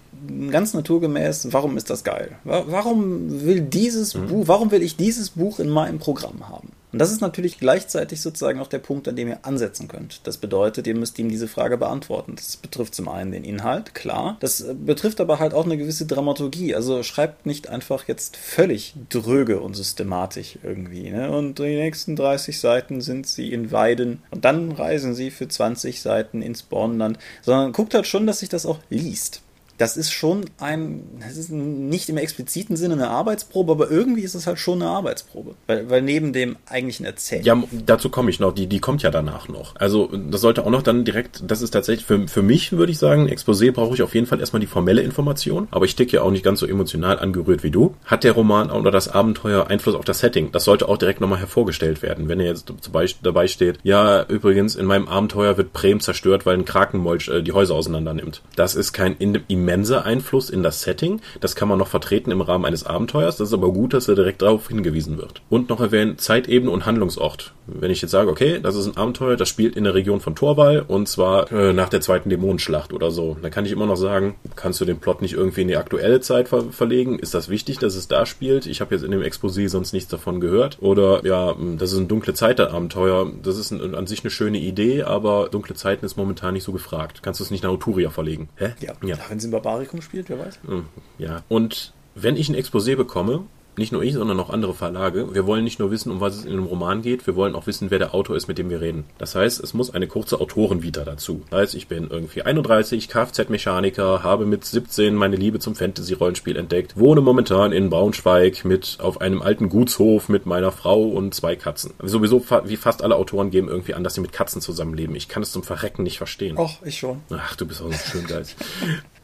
ganz naturgemäß, warum ist das geil? Warum will dieses mhm. Buch, warum will ich dieses Buch in meinem Programm haben? Und das ist natürlich gleichzeitig sozusagen auch der Punkt, an dem ihr ansetzen könnt. Das bedeutet, ihr müsst ihm diese Frage beantworten. Das betrifft zum einen den Inhalt, klar. Das äh, betrifft aber halt auch eine gewisse Dramaturgie. Also schreibt nicht einfach jetzt völlig dröge und systematisch irgendwie. Ne? Und die nächsten 30 Seiten sind sie in Weiden und dann reisen sie für 20 Seiten ins Bornland. Sondern guckt halt schon, dass sich das auch liest das ist schon ein, das ist nicht im expliziten Sinne eine Arbeitsprobe, aber irgendwie ist es halt schon eine Arbeitsprobe. Weil, weil neben dem eigentlichen Erzählen. Ja, dazu komme ich noch, die, die kommt ja danach noch. Also das sollte auch noch dann direkt, das ist tatsächlich, für, für mich würde ich sagen, Exposé brauche ich auf jeden Fall erstmal die formelle Information, aber ich ticke ja auch nicht ganz so emotional angerührt wie du. Hat der Roman oder das Abenteuer Einfluss auf das Setting? Das sollte auch direkt nochmal hervorgestellt werden. Wenn er jetzt zum Beispiel dabei steht, ja, übrigens, in meinem Abenteuer wird Bremen zerstört, weil ein Krakenmolch äh, die Häuser auseinander nimmt. Das ist kein immenser Einfluss in das Setting. Das kann man noch vertreten im Rahmen eines Abenteuers. Das ist aber gut, dass er direkt darauf hingewiesen wird. Und noch erwähnen Zeitebene und Handlungsort. Wenn ich jetzt sage, okay, das ist ein Abenteuer, das spielt in der Region von Torwall und zwar äh, nach der zweiten Dämonenschlacht oder so, dann kann ich immer noch sagen, kannst du den Plot nicht irgendwie in die aktuelle Zeit ver verlegen? Ist das wichtig, dass es da spielt? Ich habe jetzt in dem Exposé sonst nichts davon gehört. Oder ja, das ist ein dunkle Zeit-Abenteuer. Das ist ein, an sich eine schöne Idee, aber dunkle Zeiten ist momentan nicht so gefragt. Kannst du es nicht nach Uturia verlegen? Hä? Ja, ja. darin sind Barbarikum spielt, wer weiß. Hm, ja, und wenn ich ein Exposé bekomme, nicht nur ich, sondern auch andere Verlage. Wir wollen nicht nur wissen, um was es in einem Roman geht, wir wollen auch wissen, wer der Autor ist, mit dem wir reden. Das heißt, es muss eine kurze Autorenvita dazu. Das heißt, ich bin irgendwie 31, Kfz-Mechaniker, habe mit 17 meine Liebe zum Fantasy-Rollenspiel entdeckt, wohne momentan in Braunschweig mit auf einem alten Gutshof mit meiner Frau und zwei Katzen. Sowieso, wie fast alle Autoren geben irgendwie an, dass sie mit Katzen zusammenleben. Ich kann es zum Verrecken nicht verstehen. Och, ich schon. Ach, du bist auch so schön geil.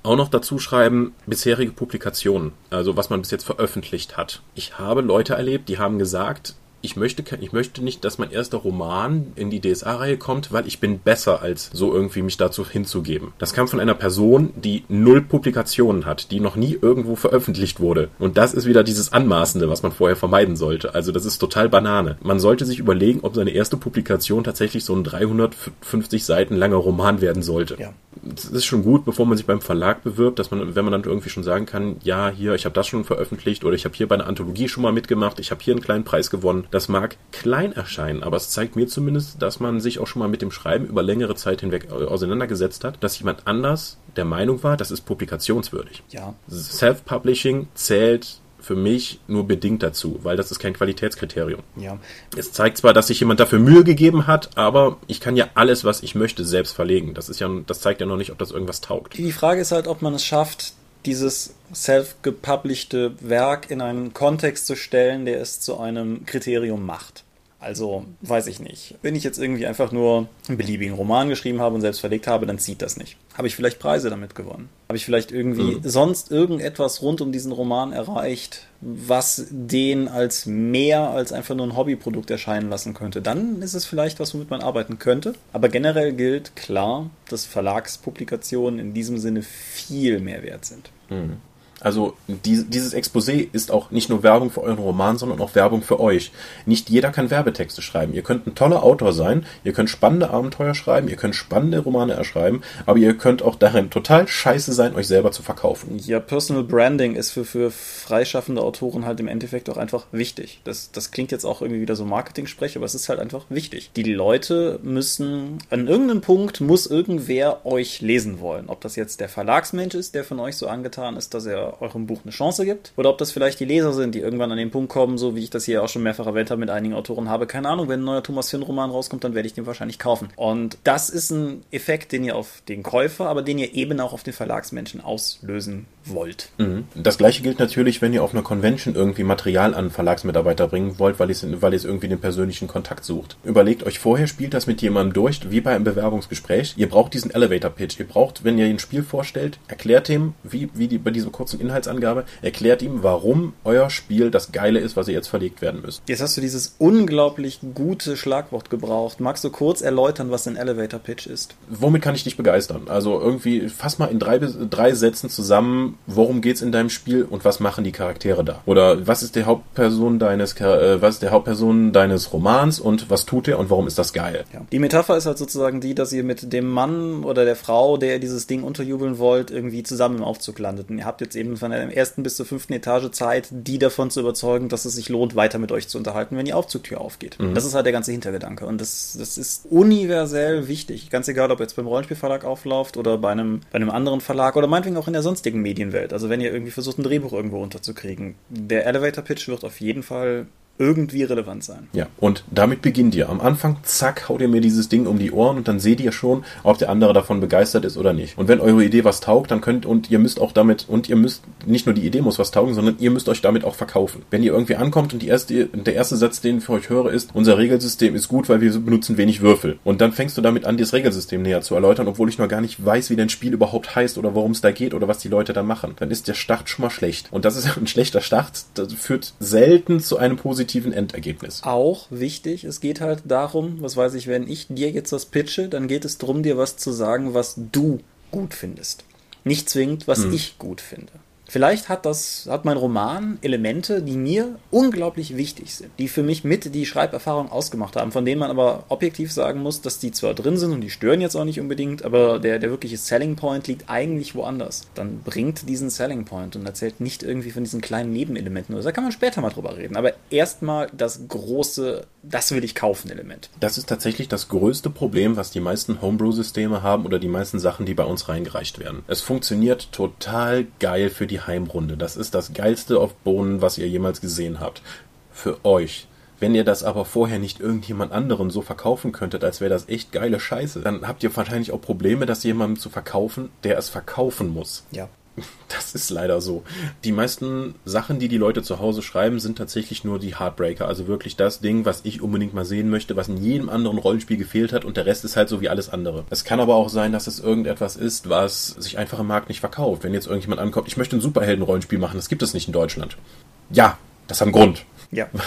Auch noch dazu schreiben, bisherige Publikationen, also was man bis jetzt veröffentlicht hat. Ich habe Leute erlebt, die haben gesagt, ich möchte, ich möchte nicht, dass mein erster Roman in die DSA-Reihe kommt, weil ich bin besser als so irgendwie mich dazu hinzugeben. Das kam von einer Person, die null Publikationen hat, die noch nie irgendwo veröffentlicht wurde. Und das ist wieder dieses Anmaßende, was man vorher vermeiden sollte. Also das ist total Banane. Man sollte sich überlegen, ob seine erste Publikation tatsächlich so ein 350 Seiten langer Roman werden sollte. Ja. Das ist schon gut, bevor man sich beim Verlag bewirbt, dass man, wenn man dann irgendwie schon sagen kann, ja, hier, ich habe das schon veröffentlicht oder ich habe hier bei einer Anthologie schon mal mitgemacht, ich habe hier einen kleinen Preis gewonnen das mag klein erscheinen, aber es zeigt mir zumindest, dass man sich auch schon mal mit dem Schreiben über längere Zeit hinweg auseinandergesetzt hat, dass jemand anders der Meinung war, das ist publikationswürdig. Ja. Self-Publishing zählt für mich nur bedingt dazu, weil das ist kein Qualitätskriterium. Ja. Es zeigt zwar, dass sich jemand dafür Mühe gegeben hat, aber ich kann ja alles, was ich möchte, selbst verlegen. Das ist ja, das zeigt ja noch nicht, ob das irgendwas taugt. Die Frage ist halt, ob man es schafft, dieses self-gepublished Werk in einen Kontext zu stellen, der es zu einem Kriterium macht. Also, weiß ich nicht. Wenn ich jetzt irgendwie einfach nur einen beliebigen Roman geschrieben habe und selbst verlegt habe, dann zieht das nicht. Habe ich vielleicht Preise damit gewonnen? Habe ich vielleicht irgendwie mhm. sonst irgendetwas rund um diesen Roman erreicht, was den als mehr als einfach nur ein Hobbyprodukt erscheinen lassen könnte? Dann ist es vielleicht was, womit man arbeiten könnte. Aber generell gilt klar, dass Verlagspublikationen in diesem Sinne viel mehr wert sind. Mhm. Also die, dieses Exposé ist auch nicht nur Werbung für euren Roman, sondern auch Werbung für euch. Nicht jeder kann Werbetexte schreiben. Ihr könnt ein toller Autor sein, ihr könnt spannende Abenteuer schreiben, ihr könnt spannende Romane erschreiben, aber ihr könnt auch darin total scheiße sein, euch selber zu verkaufen. Ja, Personal Branding ist für, für freischaffende Autoren halt im Endeffekt auch einfach wichtig. Das, das klingt jetzt auch irgendwie wieder so Marketing-Sprech, aber es ist halt einfach wichtig. Die Leute müssen, an irgendeinem Punkt muss irgendwer euch lesen wollen. Ob das jetzt der Verlagsmensch ist, der von euch so angetan ist, dass er eurem Buch eine Chance gibt. Oder ob das vielleicht die Leser sind, die irgendwann an den Punkt kommen, so wie ich das hier auch schon mehrfach erwähnt habe mit einigen Autoren habe. Keine Ahnung, wenn ein neuer Thomas Finn-Roman rauskommt, dann werde ich den wahrscheinlich kaufen. Und das ist ein Effekt, den ihr auf den Käufer, aber den ihr eben auch auf den Verlagsmenschen auslösen wollt. Mhm. Das gleiche gilt natürlich, wenn ihr auf einer Convention irgendwie Material an Verlagsmitarbeiter bringen wollt, weil ihr, weil es irgendwie den persönlichen Kontakt sucht. Überlegt euch vorher, spielt das mit jemandem durch, wie bei einem Bewerbungsgespräch. Ihr braucht diesen Elevator Pitch. Ihr braucht, wenn ihr ein Spiel vorstellt, erklärt ihm, wie, wie die, bei dieser kurzen Inhaltsangabe, erklärt ihm, warum euer Spiel das Geile ist, was ihr jetzt verlegt werden müsst. Jetzt hast du dieses unglaublich gute Schlagwort gebraucht. Magst du kurz erläutern, was ein Elevator Pitch ist? Womit kann ich dich begeistern? Also irgendwie fass mal in drei, drei Sätzen zusammen, worum geht's in deinem Spiel und was machen die Charaktere da? Oder was ist die Hauptperson deines, äh, was ist der Hauptperson deines Romans und was tut er und warum ist das geil? Ja. Die Metapher ist halt sozusagen die, dass ihr mit dem Mann oder der Frau, der dieses Ding unterjubeln wollt, irgendwie zusammen im Aufzug landet. Und ihr habt jetzt eben von der ersten bis zur fünften Etage Zeit, die davon zu überzeugen, dass es sich lohnt, weiter mit euch zu unterhalten, wenn die Aufzugtür aufgeht. Mhm. Das ist halt der ganze Hintergedanke. Und das, das ist universell wichtig. Ganz egal, ob jetzt beim Rollenspielverlag aufläuft oder bei einem, bei einem anderen Verlag oder meinetwegen auch in der sonstigen Medienwelt. Also wenn ihr irgendwie versucht, ein Drehbuch irgendwo unterzukriegen. Der Elevator Pitch wird auf jeden Fall irgendwie relevant sein. Ja, und damit beginnt ihr. Am Anfang, zack, haut ihr mir dieses Ding um die Ohren und dann seht ihr schon, ob der andere davon begeistert ist oder nicht. Und wenn eure Idee was taugt, dann könnt, und ihr müsst auch damit, und ihr müsst, nicht nur die Idee muss was taugen, sondern ihr müsst euch damit auch verkaufen. Wenn ihr irgendwie ankommt und erste, der erste Satz, den ich für euch höre, ist, unser Regelsystem ist gut, weil wir benutzen wenig Würfel. Und dann fängst du damit an, das Regelsystem näher zu erläutern, obwohl ich noch gar nicht weiß, wie dein Spiel überhaupt heißt oder worum es da geht oder was die Leute da machen. Dann ist der Start schon mal schlecht. Und das ist ein schlechter Start, das führt selten zu einem positiven Endergebnis ist. Auch wichtig, es geht halt darum, was weiß ich, wenn ich dir jetzt was pitche, dann geht es darum, dir was zu sagen, was du gut findest. Nicht zwingend, was hm. ich gut finde. Vielleicht hat das, hat mein Roman Elemente, die mir unglaublich wichtig sind, die für mich mit die Schreiberfahrung ausgemacht haben, von denen man aber objektiv sagen muss, dass die zwar drin sind und die stören jetzt auch nicht unbedingt, aber der, der wirkliche Selling Point liegt eigentlich woanders. Dann bringt diesen Selling Point und erzählt nicht irgendwie von diesen kleinen Nebenelementen. Da kann man später mal drüber reden. Aber erstmal das große, das will ich kaufen Element. Das ist tatsächlich das größte Problem, was die meisten Homebrew-Systeme haben oder die meisten Sachen, die bei uns reingereicht werden. Es funktioniert total geil für die Heimrunde. Das ist das geilste auf Bohnen, was ihr jemals gesehen habt. Für euch. Wenn ihr das aber vorher nicht irgendjemand anderen so verkaufen könntet, als wäre das echt geile Scheiße, dann habt ihr wahrscheinlich auch Probleme, das jemandem zu verkaufen, der es verkaufen muss. Ja. Das ist leider so. Die meisten Sachen, die die Leute zu Hause schreiben, sind tatsächlich nur die Heartbreaker. Also wirklich das Ding, was ich unbedingt mal sehen möchte, was in jedem anderen Rollenspiel gefehlt hat und der Rest ist halt so wie alles andere. Es kann aber auch sein, dass es irgendetwas ist, was sich einfach im Markt nicht verkauft. Wenn jetzt irgendjemand ankommt, ich möchte ein Superhelden-Rollenspiel machen, das gibt es nicht in Deutschland. Ja, das hat einen Grund. Ja.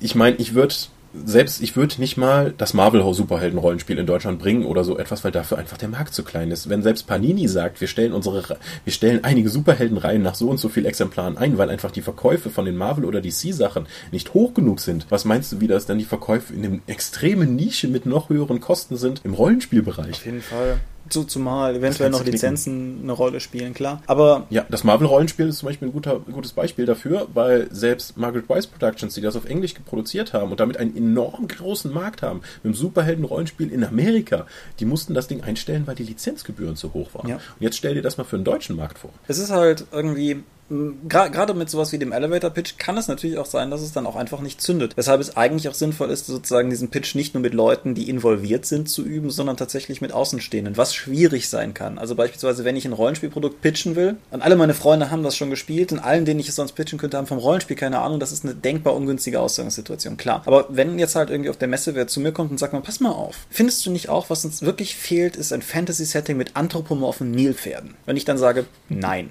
Ich meine, ich würde selbst ich würde nicht mal das Marvel Superhelden-Rollenspiel in Deutschland bringen oder so etwas, weil dafür einfach der Markt zu klein ist. Wenn selbst Panini sagt, wir stellen unsere, wir stellen einige Superheldenreihen nach so und so viel Exemplaren ein, weil einfach die Verkäufe von den Marvel oder DC Sachen nicht hoch genug sind. Was meinst du, wie das dann die Verkäufe in einem extremen Nische mit noch höheren Kosten sind im Rollenspielbereich? Auf jeden Fall. So, zumal eventuell noch Lizenzen eine Rolle spielen, klar. Aber. Ja, das Marvel-Rollenspiel ist zum Beispiel ein, guter, gutes Beispiel dafür, weil selbst Margaret Weiss Productions, die das auf Englisch produziert haben und damit einen enorm großen Markt haben, mit dem Superhelden-Rollenspiel in Amerika, die mussten das Ding einstellen, weil die Lizenzgebühren zu hoch waren. Ja. Und jetzt stell dir das mal für den deutschen Markt vor. Es ist halt irgendwie gerade mit sowas wie dem Elevator Pitch kann es natürlich auch sein, dass es dann auch einfach nicht zündet. Weshalb es eigentlich auch sinnvoll ist, sozusagen diesen Pitch nicht nur mit Leuten, die involviert sind, zu üben, sondern tatsächlich mit Außenstehenden, was schwierig sein kann. Also beispielsweise, wenn ich ein Rollenspielprodukt pitchen will, und alle meine Freunde haben das schon gespielt und allen, denen ich es sonst pitchen könnte, haben vom Rollenspiel keine Ahnung, das ist eine denkbar ungünstige Ausgangssituation, klar. Aber wenn jetzt halt irgendwie auf der Messe wer zu mir kommt und sagt mal, pass mal auf, findest du nicht auch, was uns wirklich fehlt, ist ein Fantasy-Setting mit anthropomorphen Nilpferden? Wenn ich dann sage, nein,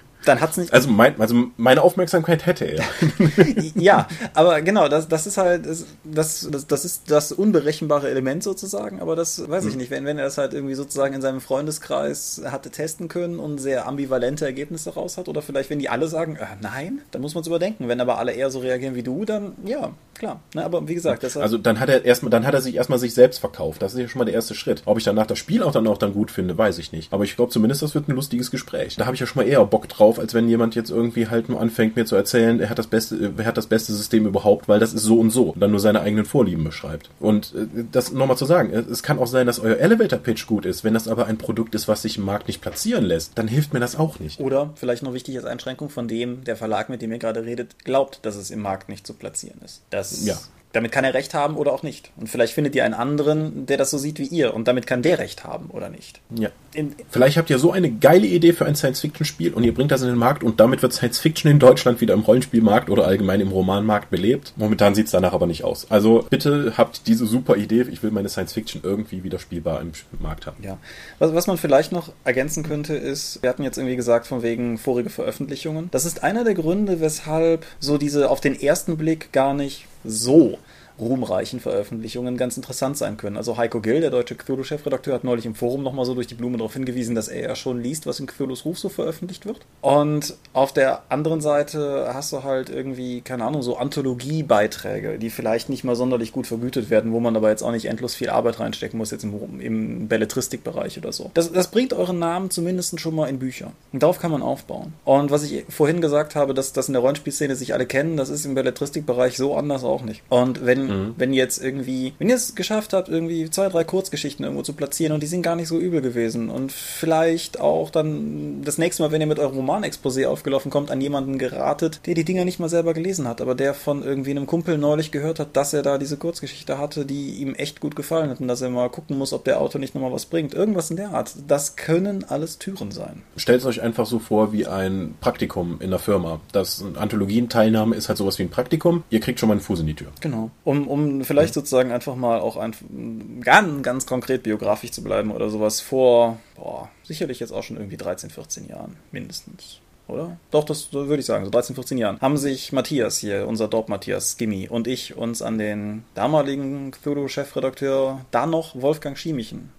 dann hat es nicht. Also, mein, also meine Aufmerksamkeit hätte er. ja, aber genau, das, das ist halt, das, das, das ist das unberechenbare Element sozusagen, aber das weiß ich hm. nicht. Wenn, wenn er das halt irgendwie sozusagen in seinem Freundeskreis hatte testen können und sehr ambivalente Ergebnisse raus hat, oder vielleicht, wenn die alle sagen, äh, nein, dann muss man es überdenken. Wenn aber alle eher so reagieren wie du, dann ja, klar. Ne, aber wie gesagt, das Also dann hat er erstmal, dann hat er sich erstmal sich selbst verkauft. Das ist ja schon mal der erste Schritt. Ob ich danach das Spiel auch dann auch dann gut finde, weiß ich nicht. Aber ich glaube zumindest, das wird ein lustiges Gespräch. Da habe ich ja schon mal eher Bock drauf drauf, als wenn jemand jetzt irgendwie halt nur anfängt, mir zu erzählen, er hat das beste, er hat das beste System überhaupt, weil das ist so und so und dann nur seine eigenen Vorlieben beschreibt. Und äh, das nochmal zu sagen, es kann auch sein, dass euer Elevator Pitch gut ist, wenn das aber ein Produkt ist, was sich im Markt nicht platzieren lässt, dann hilft mir das auch nicht. Oder vielleicht noch wichtig als Einschränkung von dem, der Verlag, mit dem ihr gerade redet, glaubt, dass es im Markt nicht zu platzieren ist. Das ja Damit kann er recht haben oder auch nicht. Und vielleicht findet ihr einen anderen, der das so sieht wie ihr. Und damit kann der recht haben oder nicht. Ja. In, vielleicht habt ihr so eine geile Idee für ein Science-Fiction-Spiel und ihr bringt das in den Markt und damit wird Science-Fiction in Deutschland wieder im Rollenspielmarkt oder allgemein im Romanmarkt belebt. Momentan sieht es danach aber nicht aus. Also bitte habt diese super Idee. Ich will meine Science-Fiction irgendwie wieder spielbar im Markt haben. Ja. Was, was man vielleicht noch ergänzen könnte, ist, wir hatten jetzt irgendwie gesagt, von wegen vorige Veröffentlichungen. Das ist einer der Gründe, weshalb so diese auf den ersten Blick gar nicht so ruhmreichen Veröffentlichungen ganz interessant sein können. Also Heiko Gill, der deutsche Cthulhu-Chefredakteur, hat neulich im Forum nochmal so durch die Blume darauf hingewiesen, dass er ja schon liest, was in Cthulhus Ruf so veröffentlicht wird. Und auf der anderen Seite hast du halt irgendwie, keine Ahnung, so Anthologie-Beiträge, die vielleicht nicht mal sonderlich gut vergütet werden, wo man aber jetzt auch nicht endlos viel Arbeit reinstecken muss, jetzt im, im Belletristikbereich oder so. Das, das bringt euren Namen zumindest schon mal in Bücher. Und darauf kann man aufbauen. Und was ich vorhin gesagt habe, dass das in der Rollenspielszene sich alle kennen, das ist im Belletristikbereich so anders auch nicht. Und wenn Mhm. Wenn ihr jetzt irgendwie, wenn ihr es geschafft habt, irgendwie zwei, drei Kurzgeschichten irgendwo zu platzieren und die sind gar nicht so übel gewesen und vielleicht auch dann das nächste Mal, wenn ihr mit eurem Romanexposé aufgelaufen kommt, an jemanden geratet, der die Dinger nicht mal selber gelesen hat, aber der von irgendwie einem Kumpel neulich gehört hat, dass er da diese Kurzgeschichte hatte, die ihm echt gut gefallen hat und dass er mal gucken muss, ob der Autor nicht nochmal was bringt. Irgendwas in der Art. Das können alles Türen sein. Stellt es euch einfach so vor wie ein Praktikum in der Firma. Das Anthologien-Teilnahme ist halt sowas wie ein Praktikum. Ihr kriegt schon mal einen Fuß in die Tür. Genau. Um um, vielleicht sozusagen einfach mal auch ein, ganz, ganz konkret biografisch zu bleiben oder sowas vor, boah, sicherlich jetzt auch schon irgendwie 13, 14 Jahren, mindestens oder? Doch, das würde ich sagen, so 13, 14 Jahren, haben sich Matthias hier, unser Dorp Matthias Skimmy und ich uns an den damaligen Cthulhu-Chefredakteur, da noch Wolfgang Schiemichen,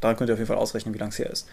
da könnt ihr auf jeden Fall ausrechnen, wie lange es her ist,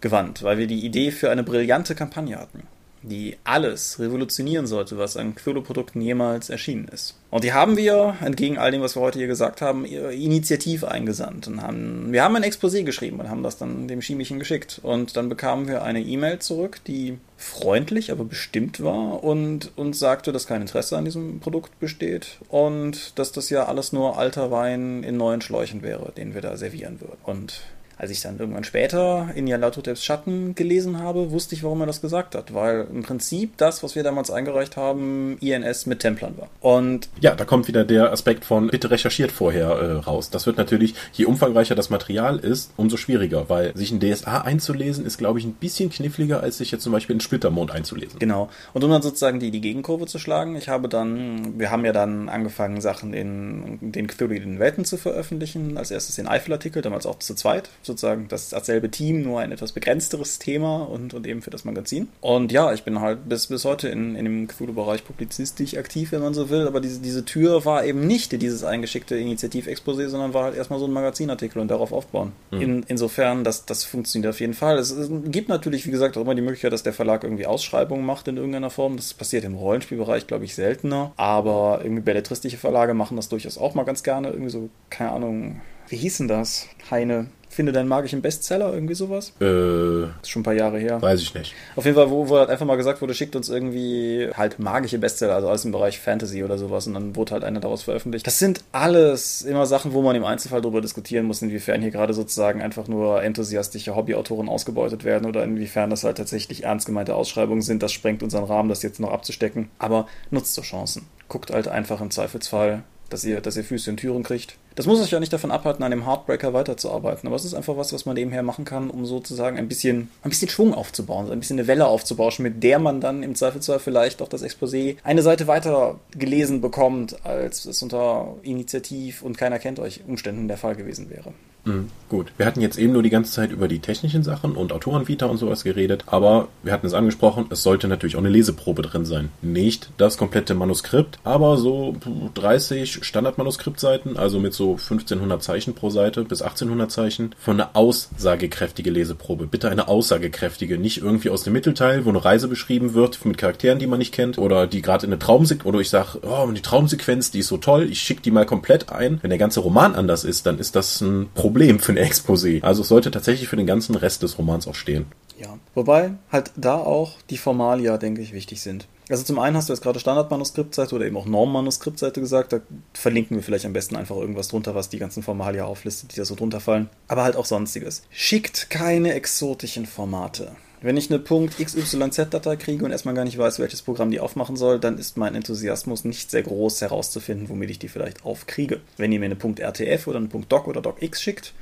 gewandt, weil wir die Idee für eine brillante Kampagne hatten die alles revolutionieren sollte, was an Cthulhu-Produkten jemals erschienen ist. Und die haben wir, entgegen all dem, was wir heute hier gesagt haben, initiativ eingesandt. Und haben, wir haben ein Exposé geschrieben und haben das dann dem Chemischen geschickt. Und dann bekamen wir eine E-Mail zurück, die freundlich, aber bestimmt war und uns sagte, dass kein Interesse an diesem Produkt besteht und dass das ja alles nur alter Wein in neuen Schläuchen wäre, den wir da servieren würden. Und als ich dann irgendwann später in Yalatoteps Schatten gelesen habe, wusste ich, warum er das gesagt hat, weil im Prinzip das, was wir damals eingereicht haben, INS mit Templern war. Und ja, da kommt wieder der Aspekt von bitte recherchiert vorher äh, raus. Das wird natürlich, je umfangreicher das Material ist, umso schwieriger, weil sich ein DSA einzulesen ist, glaube ich, ein bisschen kniffliger, als sich jetzt zum Beispiel in Splittermond einzulesen. Genau. Und um dann sozusagen die, die Gegenkurve zu schlagen, ich habe dann, wir haben ja dann angefangen, Sachen in den Cthulhu in den Welten zu veröffentlichen. Als erstes den Eifel-Artikel, damals auch zu zweit sozusagen das, dasselbe Team, nur ein etwas begrenzteres Thema und, und eben für das Magazin. Und ja, ich bin halt bis, bis heute in, in dem Cthulhu-Bereich publizistisch aktiv, wenn man so will, aber diese, diese Tür war eben nicht dieses eingeschickte Initiativexposé, sondern war halt erstmal so ein Magazinartikel und darauf aufbauen. Mhm. In, insofern, das, das funktioniert auf jeden Fall. Es, es gibt natürlich, wie gesagt, auch immer die Möglichkeit, dass der Verlag irgendwie Ausschreibungen macht in irgendeiner Form. Das passiert im Rollenspielbereich, glaube ich, seltener. Aber irgendwie belletristische Verlage machen das durchaus auch mal ganz gerne. Irgendwie so, keine Ahnung, wie hieß denn das? Heine Finde deinen magischen Bestseller, irgendwie sowas. Äh. ist schon ein paar Jahre her. Weiß ich nicht. Auf jeden Fall, wo, wo halt einfach mal gesagt wurde, schickt uns irgendwie halt magische Bestseller, also alles im Bereich Fantasy oder sowas. Und dann wurde halt einer daraus veröffentlicht. Das sind alles immer Sachen, wo man im Einzelfall darüber diskutieren muss, inwiefern hier gerade sozusagen einfach nur enthusiastische Hobbyautoren ausgebeutet werden oder inwiefern das halt tatsächlich ernst gemeinte Ausschreibungen sind. Das sprengt unseren Rahmen, das jetzt noch abzustecken. Aber nutzt so Chancen. Guckt halt einfach im Zweifelsfall, dass ihr, dass ihr Füße in Türen kriegt das muss euch ja nicht davon abhalten, an dem Heartbreaker weiterzuarbeiten, aber es ist einfach was, was man nebenher machen kann, um sozusagen ein bisschen, ein bisschen Schwung aufzubauen, ein bisschen eine Welle aufzubauschen, mit der man dann im Zweifelsfall vielleicht auch das Exposé eine Seite weiter gelesen bekommt, als es unter Initiativ und keiner kennt euch Umständen der Fall gewesen wäre. Mhm, gut. Wir hatten jetzt eben nur die ganze Zeit über die technischen Sachen und Autorenvita und sowas geredet, aber wir hatten es angesprochen, es sollte natürlich auch eine Leseprobe drin sein. Nicht das komplette Manuskript, aber so 30 Standardmanuskriptseiten, also mit so 1500 Zeichen pro Seite bis 1800 Zeichen, von einer aussagekräftige Leseprobe. Bitte eine aussagekräftige, nicht irgendwie aus dem Mittelteil, wo eine Reise beschrieben wird mit Charakteren, die man nicht kennt oder die gerade in eine Traumsequenz, oder ich sage, oh, die Traumsequenz, die ist so toll, ich schicke die mal komplett ein. Wenn der ganze Roman anders ist, dann ist das ein Problem Problem für ein Exposé. Also es sollte tatsächlich für den ganzen Rest des Romans auch stehen. Ja, wobei halt da auch die Formalia, denke ich, wichtig sind. Also zum einen hast du jetzt gerade Standardmanuskriptseite oder eben auch Normmanuskriptseite gesagt, da verlinken wir vielleicht am besten einfach irgendwas drunter, was die ganzen Formalia auflistet, die da so drunter fallen. Aber halt auch sonstiges. Schickt keine exotischen Formate Wenn ich eine .xyz-Datei kriege und erstmal gar nicht weiß, welches Programm die aufmachen soll, dann ist mein Enthusiasmus nicht sehr groß herauszufinden, womit ich die vielleicht aufkriege. Wenn ihr mir eine .rtf oder eine .doc oder docx schickt,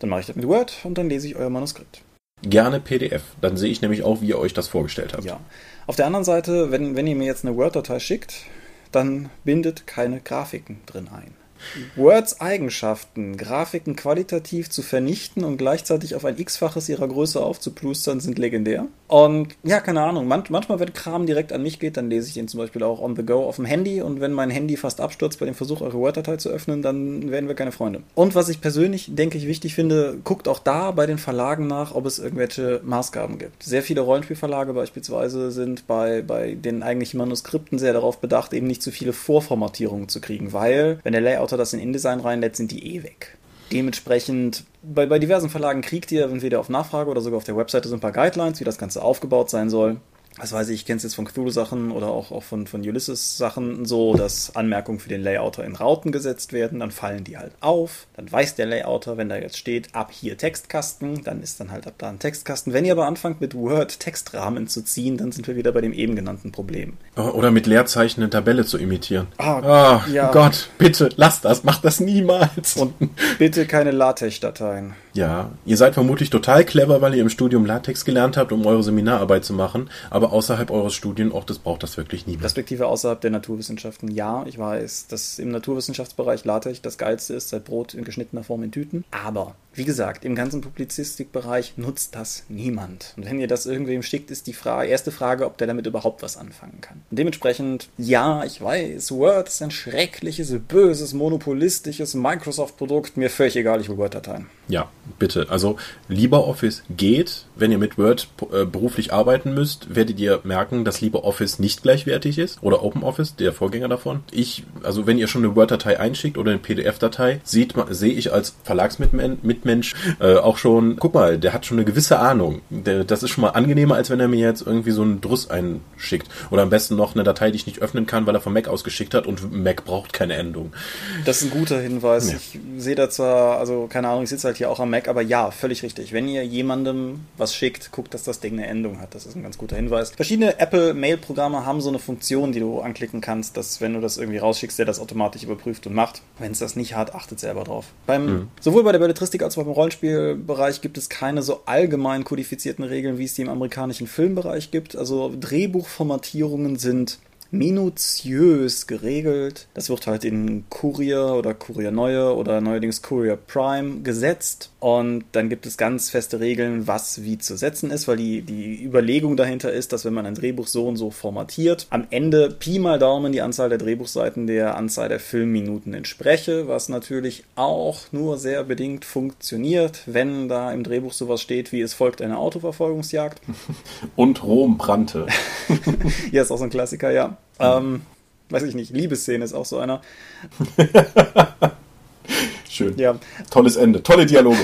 dann mache ich das mit Word und dann lese ich euer Manuskript. Gerne PDF. Dann sehe ich nämlich auch, wie ihr euch das vorgestellt habt. Ja. Auf der anderen Seite, wenn, wenn ihr mir jetzt eine Word-Datei schickt, dann bindet keine Grafiken drin ein. Words Eigenschaften, Grafiken qualitativ zu vernichten und gleichzeitig auf ein x-faches ihrer Größe aufzuplustern, sind legendär. Und ja, keine Ahnung, man, manchmal, wenn Kram direkt an mich geht, dann lese ich den zum Beispiel auch on the go auf dem Handy und wenn mein Handy fast abstürzt bei dem Versuch, eure Word-Datei zu öffnen, dann werden wir keine Freunde. Und was ich persönlich, denke ich, wichtig finde, guckt auch da bei den Verlagen nach, ob es irgendwelche Maßgaben gibt. Sehr viele Rollenspielverlage beispielsweise sind bei, bei den eigentlichen Manuskripten sehr darauf bedacht, eben nicht zu viele Vorformatierungen zu kriegen, weil, wenn der Layouter das in InDesign reinlädt, sind die eh weg. Dementsprechend, bei, bei diversen Verlagen kriegt ihr entweder auf Nachfrage oder sogar auf der Webseite so ein paar Guidelines, wie das Ganze aufgebaut sein soll was weiß ich, ich kenne es jetzt von Cthulhu-Sachen oder auch, auch von, von Ulysses-Sachen so, dass Anmerkungen für den Layouter in Rauten gesetzt werden, dann fallen die halt auf, dann weiß der Layouter, wenn da jetzt steht, ab hier Textkasten, dann ist dann halt ab da ein Textkasten. Wenn ihr aber anfangt mit Word Textrahmen zu ziehen, dann sind wir wieder bei dem eben genannten Problem. Oder mit Leerzeichen eine Tabelle zu imitieren. Ah, oh, ja. Gott, bitte, lasst das, macht das niemals. Und bitte keine LaTeX-Dateien. Ja, ihr seid vermutlich total clever, weil ihr im Studium Latex gelernt habt, um eure Seminararbeit zu machen, aber außerhalb eures Studienortes braucht das wirklich niemand. Respektive außerhalb der Naturwissenschaften, ja, ich weiß, dass im Naturwissenschaftsbereich Latex das geilste ist, seit Brot in geschnittener Form in Tüten, aber wie gesagt, im ganzen Publizistikbereich nutzt das niemand. Und wenn ihr das irgendwem schickt, ist die Frage, erste Frage, ob der damit überhaupt was anfangen kann. Und dementsprechend, ja, ich weiß, Word ist ein schreckliches, böses, monopolistisches Microsoft-Produkt. Mir völlig egal, ich will Word-Dateien. Ja, bitte. Also LibreOffice geht. Wenn ihr mit Word äh, beruflich arbeiten müsst, werdet ihr merken, dass LibreOffice nicht gleichwertig ist. Oder OpenOffice, der Vorgänger davon. Ich, also wenn ihr schon eine Word-Datei einschickt oder eine PDF-Datei, sehe ich als Verlagsmitmensch äh, auch schon, guck mal, der hat schon eine gewisse Ahnung. Der, das ist schon mal angenehmer, als wenn er mir jetzt irgendwie so einen Druss einschickt. Oder am besten noch eine Datei, die ich nicht öffnen kann, weil er vom Mac ausgeschickt hat und Mac braucht keine Endung. Das ist ein guter Hinweis. Ja. Ich sehe da zwar, also keine Ahnung, ich sitze halt hier auch am Mac, aber ja, völlig richtig. Wenn ihr jemandem was schickt, guckt, dass das Ding eine Endung hat. Das ist ein ganz guter Hinweis. Verschiedene Apple-Mail-Programme haben so eine Funktion, die du anklicken kannst, dass wenn du das irgendwie rausschickst, der das automatisch überprüft und macht. Wenn es das nicht hat, achtet selber drauf. Beim, mhm. Sowohl bei der Belletristik als auch beim Rollenspielbereich gibt es keine so allgemein kodifizierten Regeln, wie es die im amerikanischen Filmbereich gibt. Also Drehbuchformatierungen sind minutiös geregelt. Das wird halt in Courier oder Courier Neue oder neuerdings Courier Prime gesetzt. Und dann gibt es ganz feste Regeln, was wie zu setzen ist, weil die, die Überlegung dahinter ist, dass wenn man ein Drehbuch so und so formatiert, am Ende Pi mal Daumen die Anzahl der Drehbuchseiten der Anzahl der Filmminuten entspreche, was natürlich auch nur sehr bedingt funktioniert, wenn da im Drehbuch sowas steht wie es folgt eine Autoverfolgungsjagd. Und Rom brannte. ja, ist auch so ein Klassiker, ja. Ähm, weiß ich nicht, Liebesszene ist auch so einer. Schön. Ja. Tolles Ende. Tolle Dialoge.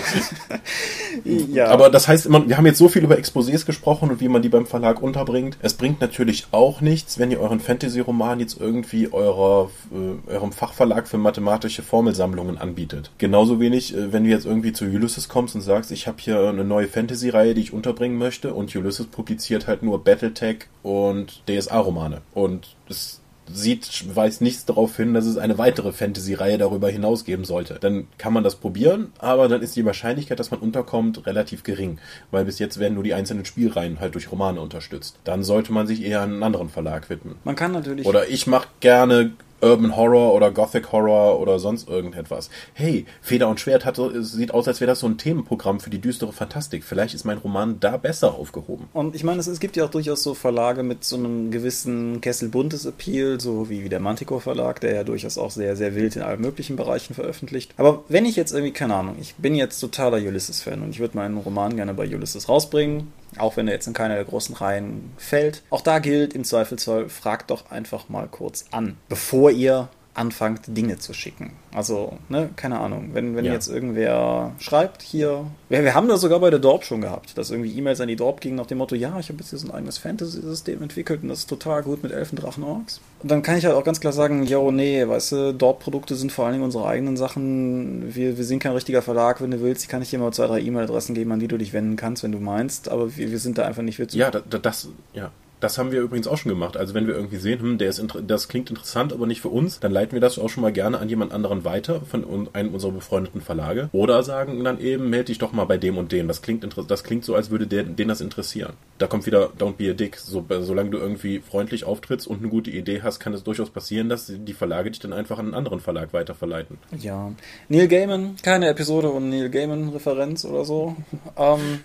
ja. Aber das heißt, wir haben jetzt so viel über Exposés gesprochen und wie man die beim Verlag unterbringt. Es bringt natürlich auch nichts, wenn ihr euren Fantasy-Roman jetzt irgendwie eurer, äh, eurem Fachverlag für mathematische Formelsammlungen anbietet. Genauso wenig, äh, wenn du jetzt irgendwie zu Ulysses kommst und sagst, ich habe hier eine neue Fantasy-Reihe, die ich unterbringen möchte und Ulysses publiziert halt nur Battletech und DSA-Romane. Und das sieht, weist nichts darauf hin, dass es eine weitere Fantasy-Reihe darüber hinaus geben sollte. Dann kann man das probieren, aber dann ist die Wahrscheinlichkeit, dass man unterkommt, relativ gering, weil bis jetzt werden nur die einzelnen Spielreihen halt durch Romane unterstützt. Dann sollte man sich eher einen anderen Verlag widmen. Man kann natürlich. Oder ich mache gerne Urban Horror oder Gothic Horror oder sonst irgendetwas. Hey, Feder und Schwert hat sieht aus, als wäre das so ein Themenprogramm für die düstere Fantastik. Vielleicht ist mein Roman da besser aufgehoben. Und ich meine, es, es gibt ja auch durchaus so Verlage mit so einem gewissen Kessel buntes Appeal, so wie, wie der Manticore Verlag, der ja durchaus auch sehr, sehr wild in allen möglichen Bereichen veröffentlicht. Aber wenn ich jetzt irgendwie, keine Ahnung, ich bin jetzt totaler Ulysses-Fan und ich würde meinen Roman gerne bei Ulysses rausbringen, auch wenn er jetzt in keiner der großen Reihen fällt. Auch da gilt im Zweifelsfall, fragt doch einfach mal kurz an, bevor ihr anfangt, Dinge zu schicken. Also, ne, keine Ahnung, wenn, wenn Ja. jetzt irgendwer schreibt, hier, wir, wir haben das sogar bei der Dorp schon gehabt, dass irgendwie E-Mails an die Dorp gingen nach dem Motto, ja, ich habe jetzt hier so ein eigenes Fantasy-System entwickelt und das ist total gut mit Elfendrachen-Orks. Und dann kann ich halt auch ganz klar sagen, yo, nee, weißt du, Dorp-Produkte sind vor allen Dingen unsere eigenen Sachen, wir, wir sind kein richtiger Verlag, wenn du willst, kann ich dir mal zwei, drei E-Mail-Adressen geben, an die du dich wenden kannst, wenn du meinst, aber wir, wir sind da einfach nicht für zu Ja, da, da, das, ja. Das haben wir übrigens auch schon gemacht. Also wenn wir irgendwie sehen, hm, der ist das klingt interessant, aber nicht für uns, dann leiten wir das auch schon mal gerne an jemand anderen weiter von einem unserer befreundeten Verlage. Oder sagen dann eben, melde dich doch mal bei dem und dem. Das klingt, das klingt so, als würde der, den das interessieren. Da kommt wieder Don't be a dick. So, solange du irgendwie freundlich auftrittst und eine gute Idee hast, kann es durchaus passieren, dass die Verlage dich dann einfach an einen anderen Verlag weiterverleiten. Ja. Neil Gaiman, keine Episode und Neil Gaiman-Referenz oder so, ähm,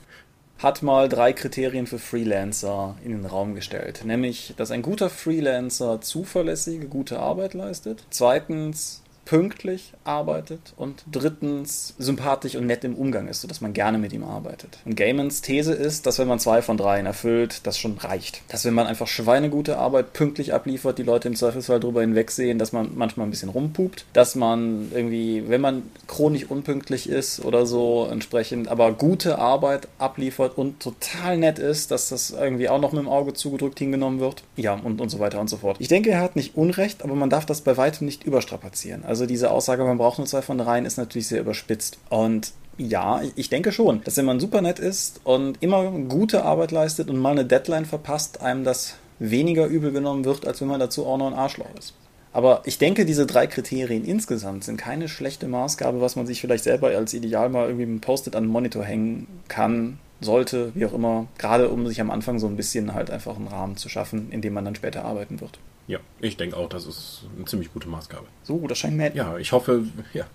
hat mal drei Kriterien für Freelancer in den Raum gestellt. Nämlich, dass ein guter Freelancer zuverlässige, gute Arbeit leistet. Zweitens, pünktlich arbeitet und drittens sympathisch und nett im Umgang ist, sodass man gerne mit ihm arbeitet. Und Gaimans These ist, dass wenn man zwei von dreien erfüllt, das schon reicht. Dass wenn man einfach schweinegute Arbeit pünktlich abliefert, die Leute im Zweifelsfall drüber hinwegsehen, dass man manchmal ein bisschen rumpupt, dass man irgendwie, wenn man chronisch unpünktlich ist oder so entsprechend, aber gute Arbeit abliefert und total nett ist, dass das irgendwie auch noch mit dem Auge zugedrückt hingenommen wird. Ja, und, und so weiter und so fort. Ich denke, er hat nicht Unrecht, aber man darf das bei weitem nicht überstrapazieren. Also diese Aussage, man braucht nur zwei von dreien, ist natürlich sehr überspitzt. Und ja, ich- denke schon, dass wenn man super nett ist und immer gute Arbeit leistet und mal eine Deadline verpasst, einem das weniger übel genommen wird, als wenn man dazu auch noch ein Arschloch ist. Aber ich denke, diese drei Kriterien insgesamt sind keine schlechte Maßgabe, was man sich vielleicht selber als Ideal mal irgendwie einem Post-it an den Monitor hängen kann, sollte, wie auch immer, gerade um sich am Anfang so ein bisschen halt einfach einen Rahmen zu schaffen, in dem man dann später arbeiten wird. Ja, ich denke auch, das ist eine ziemlich gute Maßgabe. So, das scheint mir. Ja, ich hoffe, ja.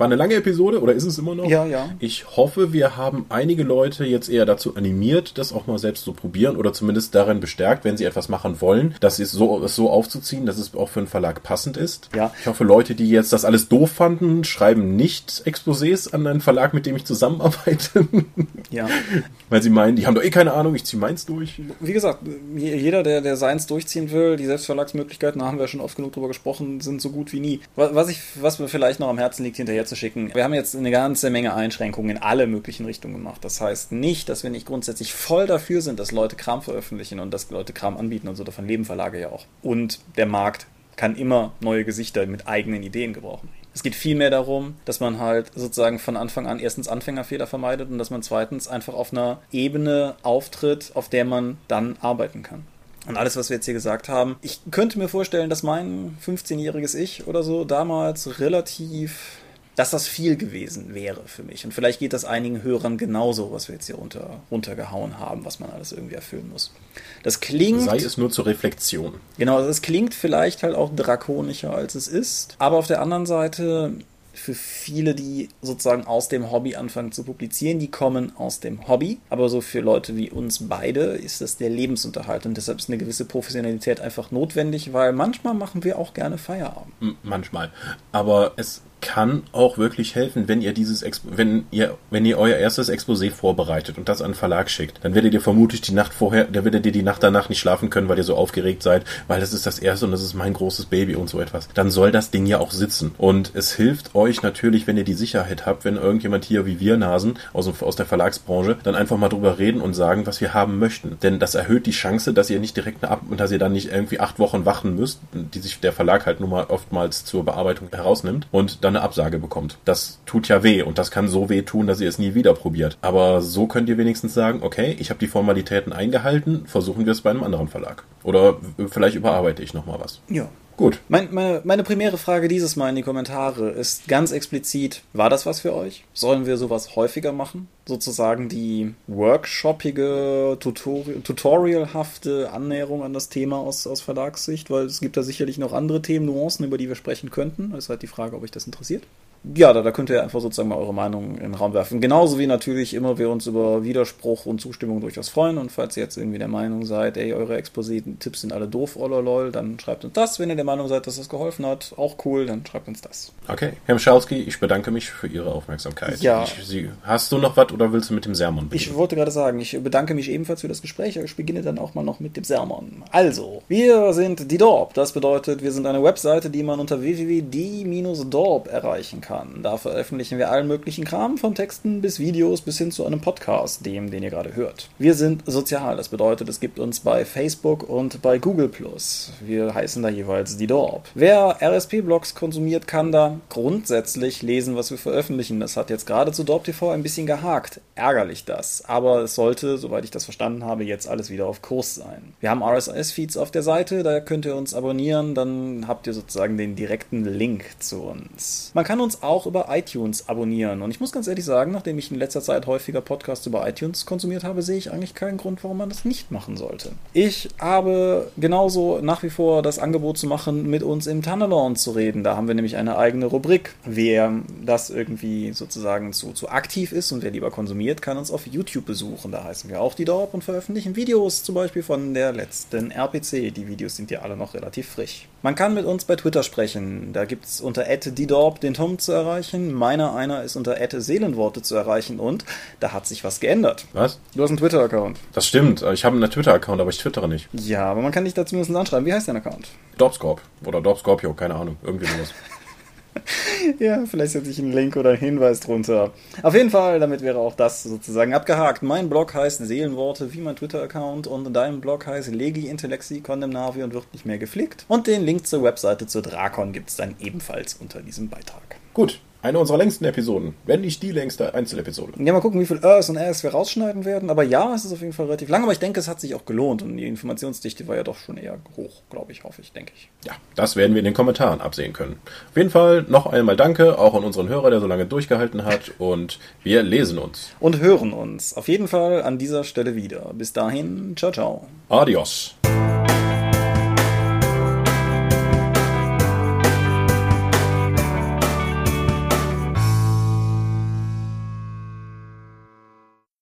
War eine lange Episode oder ist es immer noch? Ja, ja. Ich hoffe, wir haben einige Leute jetzt eher dazu animiert, das auch mal selbst zu probieren oder zumindest darin bestärkt, wenn sie etwas machen wollen, dass es so, es so aufzuziehen, dass es auch für einen Verlag passend ist. Ja. Ich hoffe, Leute, die jetzt das alles doof fanden, schreiben nicht Exposés an einen Verlag, mit dem ich zusammenarbeite, Ja. weil sie meinen, die haben doch eh keine Ahnung, ich ziehe meins durch. Wie gesagt, je- jeder, der, der seins durchziehen will, die Selbstverlagsmöglichkeiten, da haben wir schon oft genug drüber gesprochen, sind so gut wie nie. Wa- Was, ich, was mir vielleicht noch am Herzen liegt, hinterher schicken, wir haben jetzt eine ganze Menge Einschränkungen in alle möglichen Richtungen gemacht. Das heißt nicht, dass wir nicht grundsätzlich voll dafür sind, dass Leute Kram veröffentlichen und dass Leute Kram anbieten und so. Davon leben Verlage ja auch. Und der Markt kann immer neue Gesichter mit eigenen Ideen gebrauchen. Es geht vielmehr darum, dass man halt sozusagen von Anfang an erstens Anfängerfehler vermeidet und dass man zweitens einfach auf einer Ebene auftritt, auf der man dann arbeiten kann. Und alles, was wir jetzt hier gesagt haben, ich könnte mir vorstellen, dass mein 15-jähriges Ich oder so damals relativ, dass das viel gewesen wäre für mich. Und vielleicht geht das einigen Hörern genauso, was wir jetzt hier runter, runtergehauen haben, was man alles irgendwie erfüllen muss. Das klingt. Sei es nur zur Reflexion. Genau, also es klingt vielleicht halt auch drakonischer, als es ist. Aber auf der anderen Seite, für viele, die sozusagen aus dem Hobby anfangen zu publizieren, die kommen aus dem Hobby. Aber so für Leute wie uns beide ist das der Lebensunterhalt. Und deshalb ist eine gewisse Professionalität einfach notwendig, weil manchmal machen wir auch gerne Feierabend. Manchmal. Aber es kann auch wirklich helfen, wenn ihr dieses wenn ihr wenn ihr euer erstes Exposé vorbereitet und das an den Verlag schickt, dann werdet ihr vermutlich die Nacht vorher, da werdet ihr die Nacht danach nicht schlafen können, weil ihr so aufgeregt seid, weil das ist das erste und das ist mein großes Baby und so etwas. Dann soll das Ding ja auch sitzen. Und es hilft euch natürlich, wenn ihr die Sicherheit habt, wenn irgendjemand hier wie wir Nasen aus, aus der Verlagsbranche dann einfach mal drüber reden und sagen, was wir haben möchten, denn das erhöht die Chance, dass ihr nicht direkt Ab und dass ihr dann nicht irgendwie acht Wochen warten müsst, die sich der Verlag halt nun mal oftmals zur Bearbeitung herausnimmt. Und dann eine Absage bekommt. Das tut ja weh und das kann so weh tun, dass ihr es nie wieder probiert. Aber so könnt ihr wenigstens sagen, okay, ich habe die Formalitäten eingehalten, versuchen wir es bei einem anderen Verlag. Oder vielleicht überarbeite ich nochmal was. Ja. Gut. Mein, meine, meine primäre Frage dieses Mal in die Kommentare ist ganz explizit, war das was für euch? Sollen wir sowas häufiger machen? Sozusagen die workshoppige, Tutori tutorialhafte Annäherung an das Thema aus, aus Verlagssicht, weil es gibt da sicherlich noch andere Themen, Nuancen, über die wir sprechen könnten. Es ist halt die Frage, ob euch das interessiert. Ja, da, da könnt ihr einfach sozusagen mal eure Meinung in den Raum werfen. Genauso wie natürlich immer wir uns über Widerspruch und Zustimmung durchaus freuen. Und falls ihr jetzt irgendwie der Meinung seid, ey, eure Exposé-Tipps sind alle doof, ololol, dann schreibt uns das. Wenn ihr der Meinung seid, dass das geholfen hat, auch cool, dann schreibt uns das. Okay, Herr Michalski, ich bedanke mich für Ihre Aufmerksamkeit. Ja. Ich, Sie, hast du noch was oder willst du mit dem Sermon beginnen? Ich wollte gerade sagen, ich bedanke mich ebenfalls für das Gespräch, aber ich beginne dann auch mal noch mit dem Sermon. Also, wir sind die Dorp. Das bedeutet, wir sind eine Webseite, die man unter www.die-dorp erreichen kann. Da veröffentlichen wir allen möglichen Kram, von Texten bis Videos bis hin zu einem Podcast, dem, den ihr gerade hört. Wir sind sozial, das bedeutet, es gibt uns bei Facebook und bei Google+. Wir heißen da jeweils die Dorp. Wer RSP-Blogs konsumiert, kann da grundsätzlich lesen, was wir veröffentlichen. Das hat jetzt gerade zu Dorp TV ein bisschen gehakt. Ärgerlich das. Aber es sollte, soweit ich das verstanden habe, jetzt alles wieder auf Kurs sein. Wir haben RSS-Feeds auf der Seite, da könnt ihr uns abonnieren, dann habt ihr sozusagen den direkten Link zu uns. Man kann uns auch über iTunes abonnieren. Und ich muss ganz ehrlich sagen, nachdem ich in letzter Zeit häufiger Podcasts über iTunes konsumiert habe, sehe ich eigentlich keinen Grund, warum man das nicht machen sollte. Ich habe genauso nach wie vor das Angebot zu machen, mit uns im Tunnelon zu reden. Da haben wir nämlich eine eigene Rubrik. Wer das irgendwie sozusagen zu, zu aktiv ist und wer lieber konsumiert, kann uns auf YouTube besuchen. Da heißen wir auch die Dorp und veröffentlichen Videos, zum Beispiel von der letzten RPC. Die Videos sind ja alle noch relativ frisch. Man kann mit uns bei Twitter sprechen. Da gibt es unter @diedorp den Tom zu erreichen. Meiner einer ist unter Seelenworte zu erreichen und da hat sich was geändert. Was? Du hast einen Twitter-Account. Das stimmt. Ich habe einen Twitter-Account, aber ich twittere nicht. Ja, aber man kann dich da zumindest anschreiben. Wie heißt dein Account? Dorpscorp oder Dorpscorpio, keine Ahnung. Irgendwie sowas. Ja, vielleicht setze ich einen Link oder einen Hinweis drunter. Auf jeden Fall, damit wäre auch das sozusagen abgehakt. Mein Blog heißt Seelenworte wie mein Twitter-Account und dein Blog heißt Legi Intellexi Condemnavi und wird nicht mehr geflickt. Und den Link zur Webseite zur Drakon gibt es dann ebenfalls unter diesem Beitrag. Gut, eine unserer längsten Episoden, wenn nicht die längste Einzelepisode. Ja, mal gucken, wie viel Ös und Äs wir rausschneiden werden. Aber ja, es ist auf jeden Fall relativ lang. Aber ich denke, es hat sich auch gelohnt. Und die Informationsdichte war ja doch schon eher hoch, glaube ich, hoffe ich, denke ich. Ja, das werden wir in den Kommentaren absehen können. Auf jeden Fall noch einmal Danke, auch an unseren Hörer, der so lange durchgehalten hat. Und wir lesen uns. Und hören uns. Auf jeden Fall an dieser Stelle wieder. Bis dahin, ciao, ciao. Adios.